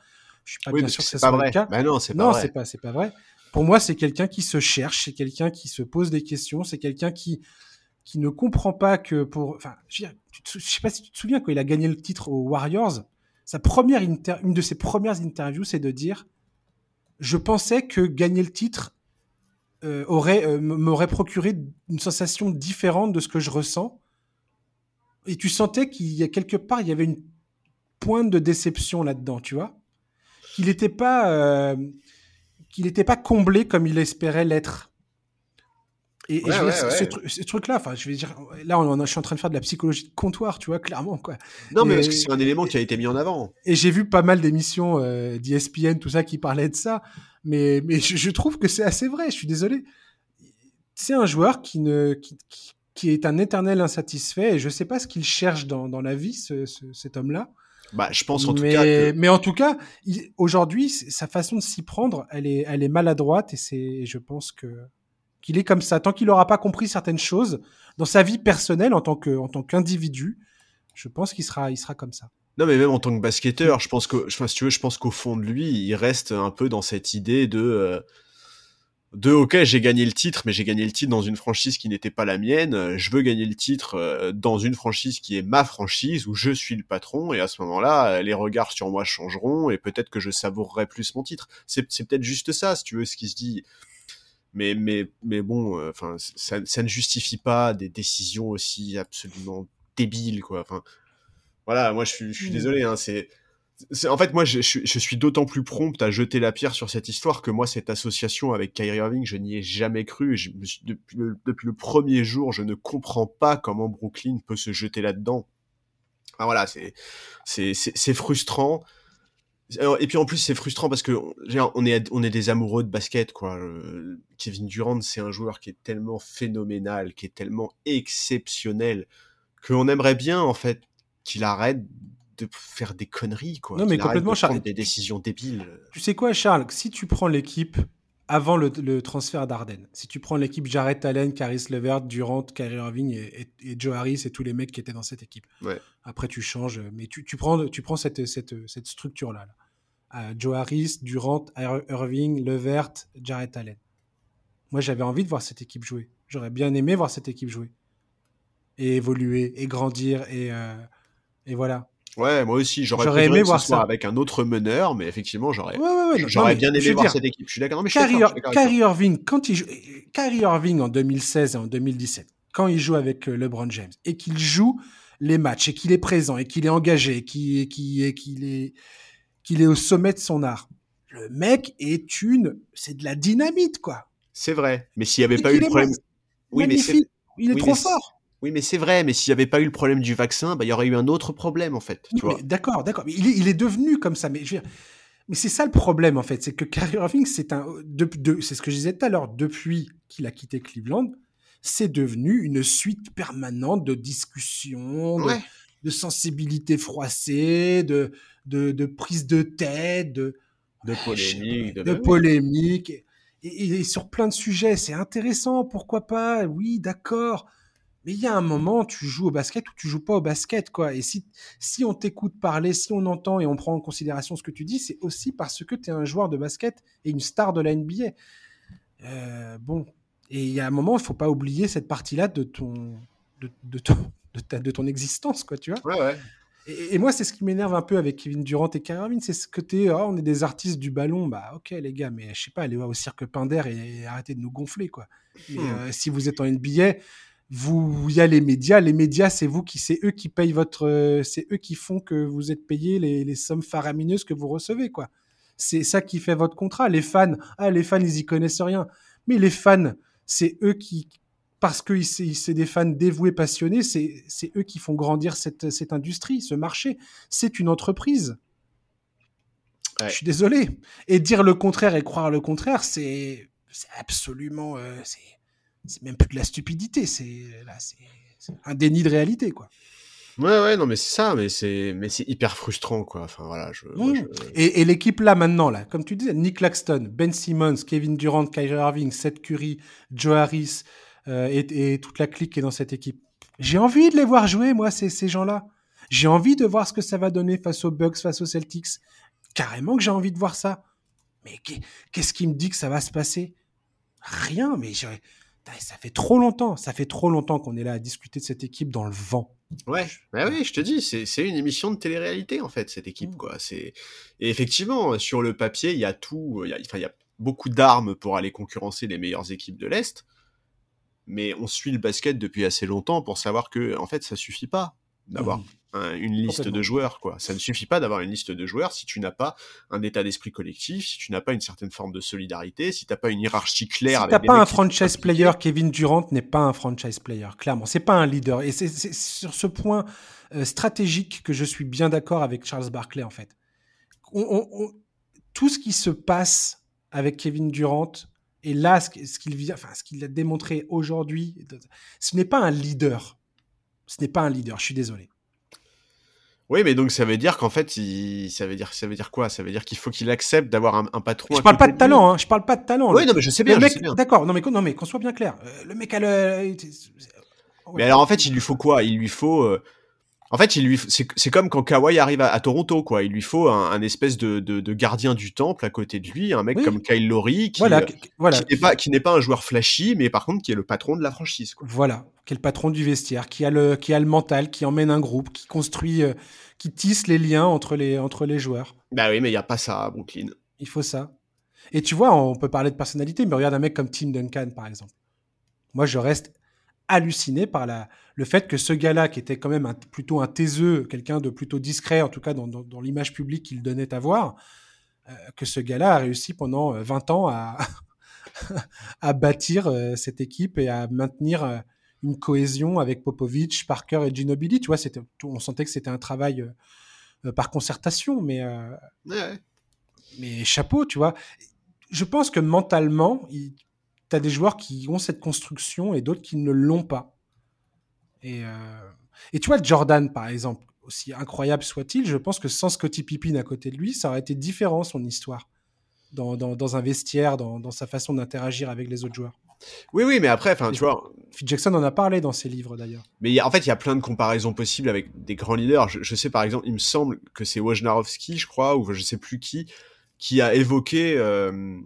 Je suis pas bien sûr que c'est pas vrai. le cas. non, c'est pas, c'est pas, vrai. Pour moi, c'est quelqu'un qui se cherche, c'est quelqu'un qui se pose des questions, c'est quelqu'un qui qui ne comprend pas que pour. Enfin, je, sais pas si tu te souviens quand il a gagné le titre aux Warriors, sa première inter, une de ses premières interviews, c'est de dire je pensais que gagner le titre euh, aurait euh, m'aurait procuré une sensation différente de ce que je ressens. Et tu sentais qu'il y a quelque part, il y avait une pointe de déception là-dedans, tu vois. Qu'il n'était pas, euh, qu'il n'était pas comblé comme il espérait l'être. Et, ce, truc-là, enfin, je vais dire, là, on, je suis en train de faire de la psychologie de comptoir, tu vois, clairement, quoi. Non, mais parce que c'est un élément qui a été mis en avant. Et j'ai vu pas mal d'émissions euh, d'ESPN, tout ça, qui parlaient de ça. Mais, mais je, trouve que c'est assez vrai. Je suis désolé. C'est un joueur qui ne, qui, qui, est un éternel insatisfait. Et je sais pas ce qu'il cherche dans, dans la vie, ce, cet homme-là. Bah, je pense en mais, tout cas. Mais en tout cas, aujourd'hui, sa façon de s'y prendre, elle est, elle est maladroite et c'est, je pense que qu'il est comme ça. Tant qu'il n'aura pas compris certaines choses dans sa vie personnelle en tant que, en tant qu'individu, je pense qu'il sera, il sera comme ça. Non, mais même en tant que basketteur, je pense que, enfin, si tu veux, je pense qu'au fond de lui, il reste un peu dans cette idée de, euh, de ok j'ai gagné le titre mais j'ai gagné le titre dans une franchise qui n'était pas la mienne. Je veux gagner le titre euh, dans une franchise qui est ma franchise où je suis le patron. Et à ce moment-là les regards sur moi changeront et peut-être que je savourerai plus mon titre. C'est peut-être juste ça si tu veux ce qui se dit. Mais mais mais bon euh, enfin ça, ça ne justifie pas des décisions aussi absolument débiles quoi. Enfin voilà moi je suis je suis mmh. désolé hein c'est en fait, moi, je, suis d'autant plus prompt à jeter la pierre sur cette histoire que moi, cette association avec Kyrie Irving, je n'y ai jamais cru. Depuis, le, premier jour, je ne comprends pas comment Brooklyn peut se jeter là-dedans. Ah, voilà, c'est frustrant. Et puis en plus, c'est frustrant parce que on est on est des amoureux de basket, quoi. Kevin Durant, c'est un joueur qui est tellement phénoménal, qui est tellement exceptionnel, qu'on aimerait bien en fait qu'il arrête de faire des conneries, quoi. Non, mais complètement, Charles. Des décisions débiles. Tu sais quoi, Charles Si tu prends l'équipe avant le, transfert d'Arden, si tu prends l'équipe Jarrett Allen, Caris Levert, Durant, Kyrie Irving et, Joe Harris et tous les mecs qui étaient dans cette équipe. Ouais. Après, tu changes, mais tu, tu prends, tu prends cette, cette, cette structure-là. Là. Joe Harris, Durant, Irving, Levert, Jarrett Allen. Moi, j'avais envie de voir cette équipe jouer. J'aurais bien aimé voir cette équipe jouer. Et évoluer, et grandir, et, euh, et voilà. Ouais, moi aussi, j'aurais aimé voir ça avec un autre meneur, mais effectivement, j'aurais j'aurais bien aimé voir cette équipe. Je suis d'accord. Kyrie Irving, quand il joue, Kyrie Irving en 2016 et en 2017, quand il joue avec euh, LeBron James et qu'il joue les matchs et qu'il est présent et qu'il est engagé et qu'il est qu'il est qu'il est au sommet de son art, le mec est une, c'est de la dynamite quoi. C'est vrai, mais s'il n'y avait pas eu le problème, oui, mais il est trop fort. Oui, mais c'est vrai, mais s'il n'y avait pas eu le problème du vaccin, bah, il y aurait eu un autre problème, en fait. D'accord, d'accord. Il est, il est devenu comme ça. Mais, je mais c'est ça le problème, en fait. C'est que Kyrie Irving, c'est un, de, c'est ce que je disais tout à l'heure, depuis qu'il a quitté Cleveland, c'est devenu une suite permanente de discussions, de, sensibilité froissée, de, de, de prise de tête, de, de polémique. De, polémique. Et, et, sur plein de sujets, c'est intéressant, pourquoi pas, oui, d'accord. Mais il y a un moment, tu joues au basket ou tu joues pas au basket, quoi. Et si, si on t'écoute parler, si on entend et on prend en considération ce que tu dis, c'est aussi parce que tu es un joueur de basket et une star de la NBA. Euh, bon. Et il y a un moment, il faut pas oublier cette partie-là de ton, de, de, ton, de, ta, de ton existence, quoi, tu vois. Ouais, ouais. Et, moi, c'est ce qui m'énerve un peu avec Kevin Durant et Kyrie c'est ce côté, oh, on est des artistes du ballon, bah ok les gars, mais je sais pas, allez au cirque Pinder et, arrêtez de nous gonfler, quoi. Mais, hmm. euh, si vous êtes en NBA, vous, il y a les médias. Les médias, c'est vous qui, c'est eux qui payent votre, euh, c'est eux qui font que vous êtes payé les, les sommes faramineuses que vous recevez, quoi. C'est ça qui fait votre contrat. Les fans, ah, les fans, ils y connaissent rien. Mais les fans, c'est eux qui, parce que c'est des fans dévoués, passionnés, c'est eux qui font grandir cette, cette industrie, ce marché. C'est une entreprise. Je suis désolé. Et dire le contraire et croire le contraire, c'est absolument, euh, c'est c'est même plus de la stupidité, c'est un déni de réalité, quoi. Ouais, ouais, non, mais c'est ça, mais c'est, mais c'est hyper frustrant, quoi. Enfin, voilà, je. Et, l'équipe là, maintenant, là, comme tu disais, Nick Laxton, Ben Simmons, Kevin Durant, Kyrie Irving, Seth Curry, Joe Harris, euh, et, toute la clique qui est dans cette équipe. J'ai envie de les voir jouer, moi, ces, ces gens-là. J'ai envie de voir ce que ça va donner face aux Bucks, face aux Celtics. Carrément que j'ai envie de voir ça. Mais qu'est-ce qui me dit que ça va se passer? Rien, mais ça fait trop longtemps, ça fait trop longtemps qu'on est là à discuter de cette équipe dans le vent. Ouais, bah oui, je te dis, c'est une émission de télé-réalité en fait cette équipe mmh. quoi. Et effectivement sur le papier il y a tout, il y a, il y a beaucoup d'armes pour aller concurrencer les meilleures équipes de l'est, mais on suit le basket depuis assez longtemps pour savoir que en fait ça suffit pas d'avoir mmh. une liste de joueurs, quoi. Ça ne suffit pas d'avoir une liste de joueurs si tu n'as pas un état d'esprit collectif, si tu n'as pas une certaine forme de solidarité, si tu n'as pas une hiérarchie claire. Si t'as pas un franchise player, Kevin Durant n'est pas un franchise player, clairement. C'est pas un leader. Et c'est sur ce point euh, stratégique que je suis bien d'accord avec Charles Barkley, en fait. tout ce qui se passe avec Kevin Durant, et là, ce qu'il vient, enfin, ce qu'il a démontré aujourd'hui, ce n'est pas un leader ce n'est pas un leader, je suis désolé. Oui, mais donc ça veut dire qu'en fait, il... ça veut dire, ça veut dire quoi? Ça veut dire qu'il faut qu'il accepte d'avoir un, patron. Je parle pas de talent, hein. Je parle pas de talent. Oui, non, mais je sais bien. D'accord. Non, mais non, mais qu'on soit bien clair. Euh, le mec a le. Mais alors en fait, il lui faut quoi? Il lui faut. Euh, en fait, il lui, c'est comme quand Kawhi arrive à, Toronto, quoi. Il lui faut un, espèce de, de, gardien du temple à côté de lui, un mec comme Kyle Lowry, qui, euh, voilà, qui n'est pas, qui n'est pas un joueur flashy, mais par contre qui est le patron de la franchise. Quoi. Voilà, qui est le patron du vestiaire, qui a le, qui a le mental, qui emmène un groupe, qui construit, euh, qui tisse les liens entre les, entre les joueurs. Bah oui, mais il y a pas ça à Brooklyn. Il faut ça. Et tu vois, on peut parler de personnalité, mais regarde un mec comme Tim Duncan, par exemple. Moi, je reste halluciné par la, le fait que ce gars-là, qui était quand même un, plutôt un taiseux, quelqu'un de plutôt discret, en tout cas dans, dans, l'image publique qu'il donnait à voir, euh, que ce gars-là a réussi pendant 20 euh, ans à, à bâtir euh, cette équipe et à maintenir une cohésion avec Popovic, Parker et Ginobili. Tu vois, on sentait que c'était un travail par concertation, mais, mais chapeau, tu vois. Je pense que mentalement, il, tu as des joueurs qui ont cette construction et d'autres qui ne l'ont pas. Et, euh, et tu vois, Jordan, par exemple, aussi incroyable soit-il, je pense que sans Scottie Pippen à côté de lui, ça aurait été différent son histoire dans, dans, un vestiaire, dans, dans sa façon d'interagir avec les autres joueurs. Oui, oui, mais après, enfin, tu vois. Phil Jackson en a parlé dans ses livres d'ailleurs. Mais en fait, il y a plein de comparaisons possibles avec des grands leaders. Je, sais par exemple, il me semble que c'est Wojnarowski, je crois, ou je sais plus qui, qui a évoqué euh,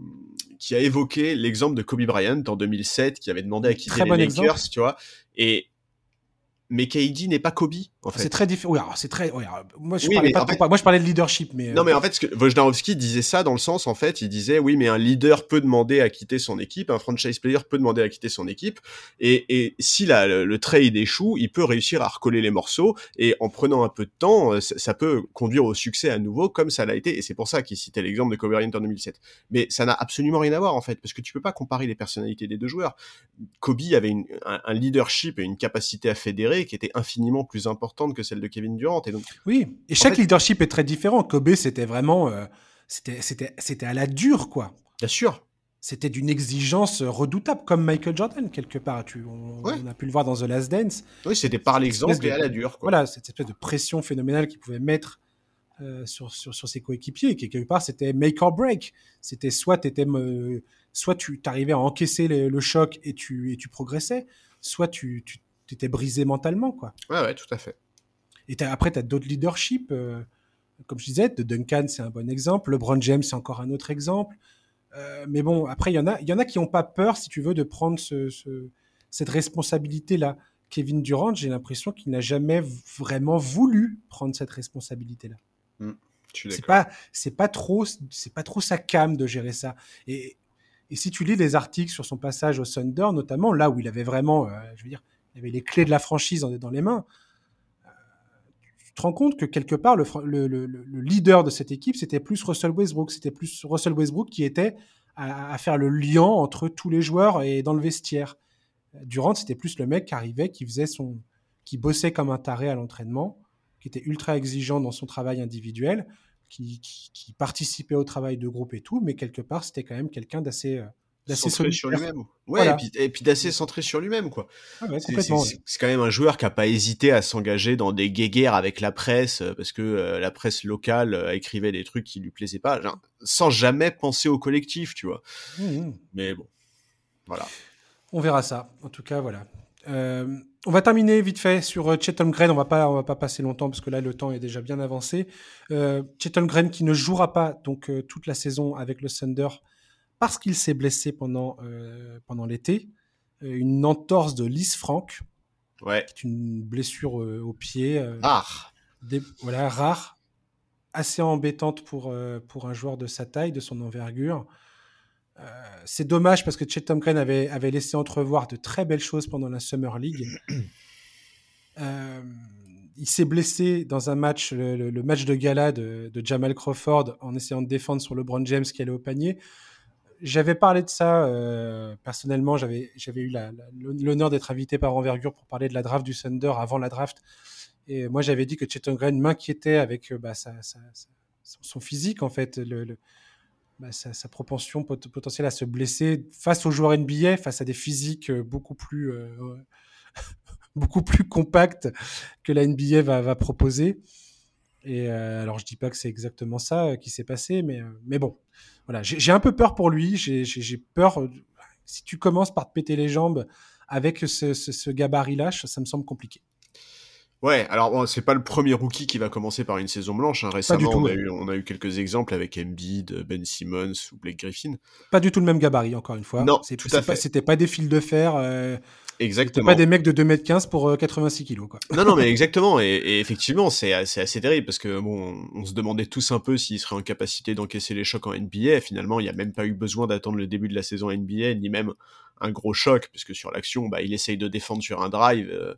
qui a évoqué l'exemple de Kobe Bryant en 2007 qui avait demandé à quitter les Lakers, tu vois. Et mais KD n'est pas Kobe C'est très différent. c'est très. moi, je parlais pas moi, je parlais de leadership, mais. Non, mais euh, en fait, ce que Wojnarowski disait ça dans le sens, en fait, il disait, oui, mais un leader peut demander à quitter son équipe, un franchise player peut demander à quitter son équipe, et, et si la, le, trade échoue, il peut réussir à recoller les morceaux, et en prenant un peu de temps, euh, ça, peut conduire au succès à nouveau, comme ça l'a été, et c'est pour ça qu'il citait l'exemple de Kobe Bryant en 2007. Mais ça n'a absolument rien à voir, en fait, parce que tu peux pas comparer les personnalités des deux joueurs. Kobe avait une, un, un leadership et une capacité à fédérer qui était infiniment plus importante que celle de Kevin Durant. Et donc, oui, et chaque leadership est très différent. Kobe, c'était vraiment, euh, c'était, à la dure, quoi. Bien sûr. C'était d'une exigence redoutable, comme Michael Jordan quelque part. Tu, on, a pu le voir dans The Last Dance. Oui, c'était par l'exemple et à la dure. Quoi. Voilà, cette espèce de pression phénoménale qu'il pouvait mettre euh, sur, sur, sur, ses coéquipiers. Et quelque part, c'était make or break. C'était soit, étais, euh, soit tu arrivais à encaisser le, choc et tu, et tu progressais, soit tu, tu étais brisé mentalement. Quoi. Ouais, ouais, tout à fait. Et après, tu as d'autres leaderships. Euh, comme je disais, de Duncan, c'est un bon exemple. LeBron James, c'est encore un autre exemple. Euh, mais bon, après, il y en a, y en a qui n'ont pas peur, si tu veux, de prendre ce, cette responsabilité-là. Kevin Durant, j'ai l'impression qu'il n'a jamais vraiment voulu prendre cette responsabilité-là. Mmh, c'est pas, c'est pas trop, c'est pas trop sa cam de gérer ça. Et, et si tu lis les articles sur son passage au Thunder, notamment là où il avait vraiment, euh, je veux dire, il avait les clés de la franchise dans les mains te rends compte que quelque part, le, leader de cette équipe, c'était plus Russell Westbrook. C'était plus Russell Westbrook qui était à, faire le lien entre tous les joueurs et dans le vestiaire. Durant, c'était plus le mec qui arrivait, qui faisait son, qui bossait comme un taré à l'entraînement, qui était ultra exigeant dans son travail individuel, qui, qui, participait au travail de groupe et tout, mais quelque part, c'était quand même quelqu'un d'assez euh, centré sur lui-même. Ouais, et puis, d'assez centré sur lui-même, quoi. Ah c'est quand même un joueur qui a pas hésité à s'engager dans des guéguerres avec la presse, euh, parce que euh, la presse locale euh, écrivait des trucs qui lui plaisaient pas, sans jamais penser au collectif, tu vois. Mmh, mmh. Mais bon, voilà. On verra ça. En tout cas, voilà. on va terminer vite fait sur Chetom Green. On va pas, on va pas passer longtemps parce que là le temps est déjà bien avancé. Euh, Chetom Green qui ne jouera pas donc toute la saison avec le Thunder parce qu'il s'est blessé pendant, euh, pendant l'été, euh, une entorse de Lys Franck, ouais. qui est une blessure euh, au pied. rare. voilà, rare. Assez embêtante pour, pour un joueur de sa taille, de son envergure. c'est dommage parce que Chet Green avait, avait laissé entrevoir de très belles choses pendant la Summer League. il s'est blessé dans un match, le, match de gala de, de, Jamal Crawford, en essayant de défendre sur LeBron James qui allait au panier j'avais parlé de ça euh, personnellement. J'avais, eu l'honneur d'être invité par Envergure pour parler de la draft du Thunder avant la draft. Et moi, j'avais dit que Chet Green m'inquiétait avec euh, bah, son physique, en fait, bah, sa, propension potentielle à se blesser face aux joueurs NBA, face à des physiques euh, beaucoup plus, beaucoup plus compacts que la NBA va proposer. Et alors, je dis pas que c'est exactement ça qui s'est passé, mais, mais bon, voilà, j'ai un peu peur pour lui. J'ai peur. Euh, si tu commences par te péter les jambes avec ce, ce, gabarit-là, ça me semble compliqué. Ouais, alors bon, c'est pas le premier rookie qui va commencer par une saison blanche. Hein. Récemment, on, a eu, on, a eu, quelques exemples avec Embiid, Ben Simmons ou Blake Griffin. Pas du tout le même gabarit, encore une fois. Non, tout à fait. C'était pas des fils de fer. Euh, exactement. Pas des mecs de 2m15 pour 86 euh, kilos, quoi. Non, non, mais exactement. Et, effectivement, c'est assez, assez terrible parce que bon, on se demandait tous un peu s'il serait en capacité d'encaisser les chocs en NBA. Finalement, il n'y a même pas eu besoin d'attendre le début de la saison NBA, ni même un gros choc, puisque sur l'action, bah, il essaye de défendre sur un drive. Euh,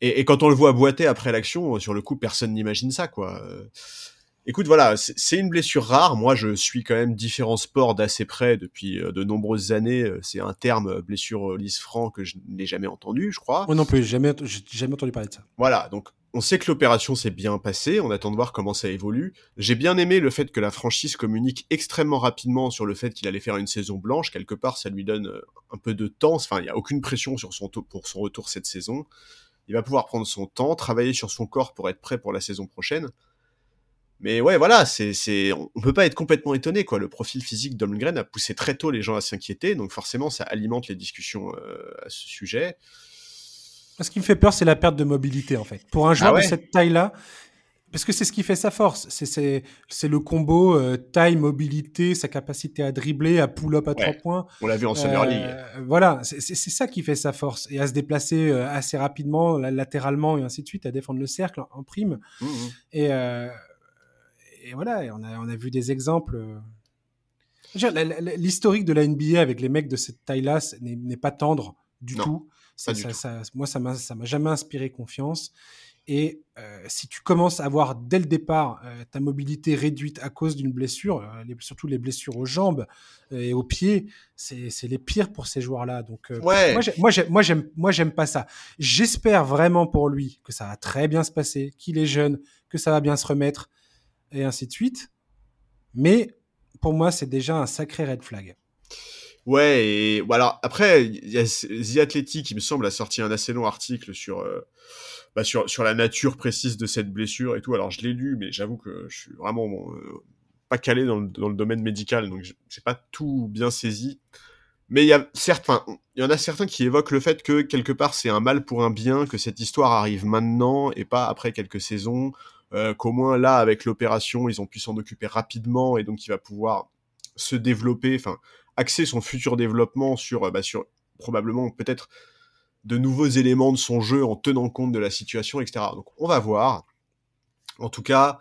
et, quand on le voit boiter après l'action, sur le coup, personne n'imagine ça, quoi. Écoute, voilà, c'est une blessure rare. Moi, je suis quand même différents sports d'assez près depuis euh, de nombreuses années. Euh, c'est un terme euh, blessure lisse franc que je n'ai jamais entendu, je crois. Moi non plus, jamais, j'ai jamais entendu parler de ça. Voilà, donc on sait que l'opération s'est bien passée. On attend de voir comment ça évolue. J'ai bien aimé le fait que la franchise communique extrêmement rapidement sur le fait qu'il allait faire une saison blanche. Quelque part, ça lui donne un peu de temps. Enfin, il n'y a aucune pression sur son pour son retour cette saison il va pouvoir prendre son temps, travailler sur son corps pour être prêt pour la saison prochaine. Mais ouais, voilà, c'est, c'est, on peut pas être complètement étonné, quoi. Le profil physique d'Holmgren a poussé très tôt les gens à s'inquiéter, donc forcément, ça alimente les discussions euh, à ce sujet. Ce qui me fait peur, c'est la perte de mobilité, en fait. Pour un joueur ah de cette taille-là, parce que c'est ce qui fait sa force. C'est le combo euh, taille, mobilité, sa capacité à dribbler, à pull-up à trois points. On l'a vu en Summer League. Euh, voilà, c'est ça qui fait sa force. Et à se déplacer euh, assez rapidement, latéralement et ainsi de suite, à défendre le cercle en, prime. Mmh, mmh. Et, et, voilà, on, a, on a vu des exemples. L'historique de la NBA avec les mecs de cette taille-là n'est pas tendre du tout. Ça, ça, moi, ça m'a jamais inspiré confiance. Et euh, si tu commences à avoir dès le départ euh, ta mobilité réduite à cause d'une blessure, euh, surtout les blessures aux jambes et aux pieds, c'est les pires pour ces joueurs-là. Donc ouais. moi, j'aime moi j'aime pas ça. J'espère vraiment pour lui que ça va très bien se passer, qu'il est jeune, que ça va bien se remettre et ainsi de suite. Mais pour moi, c'est déjà un sacré red flag. Ouais, et voilà. Après, il y a The Athletic, qui me semble, a sorti un assez long article sur bah, sur, sur la nature précise de cette blessure et tout. Alors je l'ai lu, mais j'avoue que je suis vraiment euh, pas calé dans le, domaine médical, donc j'ai pas tout bien saisi. Mais il y a certes, il y en a certains qui évoquent le fait que quelque part c'est un mal pour un bien, que cette histoire arrive maintenant et pas après quelques saisons, euh, qu'au moins là avec l'opération ils ont pu s'en occuper rapidement et donc il va pouvoir se développer, enfin axer son futur développement sur, bah, sur probablement peut-être de nouveaux éléments de son jeu en tenant compte de la situation, etc. Donc on va voir. En tout cas,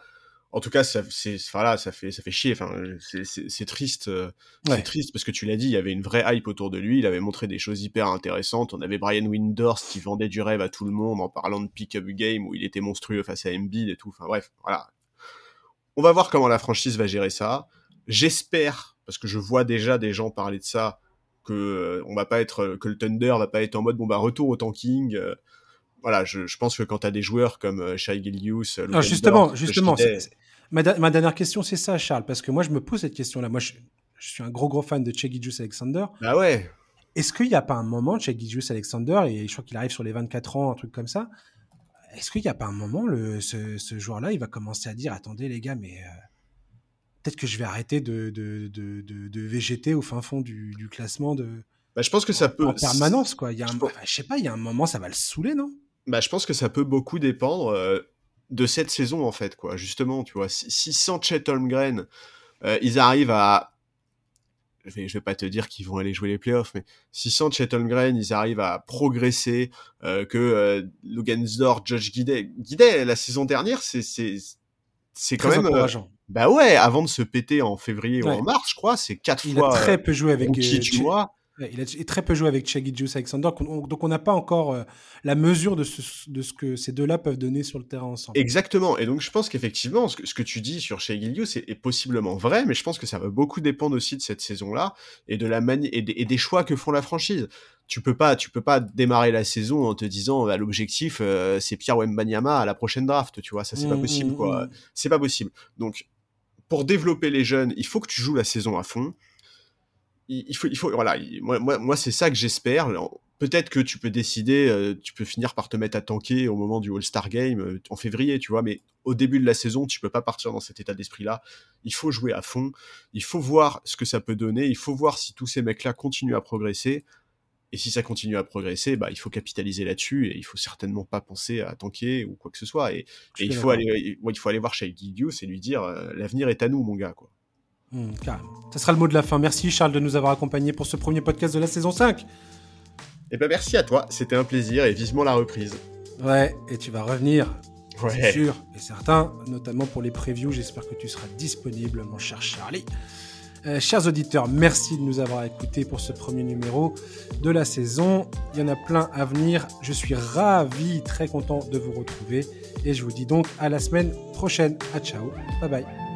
en tout cas, ça, c'est, voilà, ça fait, ça fait chier. Enfin, c'est, triste, euh, c'est triste parce que tu l'as dit, il y avait une vraie hype autour de lui. Il avait montré des choses hyper intéressantes. On avait Brian Winders qui vendait du rêve à tout le monde en parlant de pick-up game où il était monstrueux face à Embiid et tout. Enfin bref, voilà. On va voir comment la franchise va gérer ça. J'espère, parce que je vois déjà des gens parler de ça, que euh, on va pas être que le Thunder va pas être en mode bon bah retour au tanking euh, voilà je, je, pense que quand tu as des joueurs comme Shai Gilgius justement justement ma, ma, dernière question c'est ça Charles parce que moi je me pose cette question là moi je, suis un gros gros fan de Shai Alexander ah ouais est-ce qu'il n'y a pas un moment Shai Alexander et je crois qu'il arrive sur les 24 ans un truc comme ça est-ce qu'il n'y a pas un moment le, ce, ce joueur là il va commencer à dire attendez les gars mais peut-être que je vais arrêter de, de, de, de, végéter au fin fond du, du classement de. Bah, je pense que ça peut. En permanence, quoi. Il y a un, je, sais pas, il y a un moment, ça va le saouler, non? Bah, je pense que ça peut beaucoup dépendre euh, de cette saison, en fait, quoi. Justement, tu vois, si, sans Chet Holmgren, euh, ils arrivent à. Je vais, je vais pas te dire qu'ils vont aller jouer les playoffs, mais si sans Chet Holmgren, ils arrivent à progresser, euh, que Logan Zor, Josh Guidet. Guidet, la saison dernière, c'est c'est quand même bah ouais, avant de se péter en février ou en mars, je crois, c'est quatre il fois. Il a très peu joué avec. Euh, il a très peu joué avec Juice Alexander, donc on n'a pas encore euh, la mesure de ce, de ce que ces deux-là peuvent donner sur le terrain ensemble. Exactement, et donc je pense qu'effectivement, ce, que, tu dis sur Shaggy Juice est, possiblement vrai, mais je pense que ça va beaucoup dépendre aussi de cette saison-là et de la et, et, des choix que font la franchise tu peux pas, tu peux pas démarrer la saison en te disant bah, l'objectif euh, c'est Pierre Wembanyama à la prochaine draft, tu vois, ça c'est pas mmh, possible quoi, mmh, mmh. c'est pas possible. Donc pour développer les jeunes, il faut que tu joues la saison à fond. Il, faut, il faut, voilà, moi, moi, moi c'est ça que j'espère. Peut-être que tu peux décider, euh, tu peux finir par te mettre à tanker au moment du All-Star Game euh, en février, tu vois, mais au début de la saison, tu peux pas partir dans cet état d'esprit-là. Il faut jouer à fond. Il faut voir ce que ça peut donner. Il faut voir si tous ces mecs-là continuent à progresser. Et si ça continue à progresser, bah, il faut capitaliser là-dessus et il faut certainement pas penser à tanker ou quoi que ce soit. Et, il, faut aller, il faut aller voir Shai Gideus et lui dire euh, l'avenir est à nous, mon gars. Quoi. Mmh, ça sera le mot de la fin. Merci Charles de nous avoir accompagnés pour ce premier podcast de la saison 5. Et ben merci à toi, c'était un plaisir et vivement la reprise. Ouais, et tu vas revenir, c'est sûr et certain, notamment pour les previews. J'espère que tu seras disponible, mon cher Charlie. Euh, chers auditeurs, merci de nous avoir écoutés pour ce premier numéro de la saison. Il y en a plein à venir. Je suis ravi, très content de vous retrouver. Et je vous dis donc à la semaine prochaine. À ciao. Bye bye.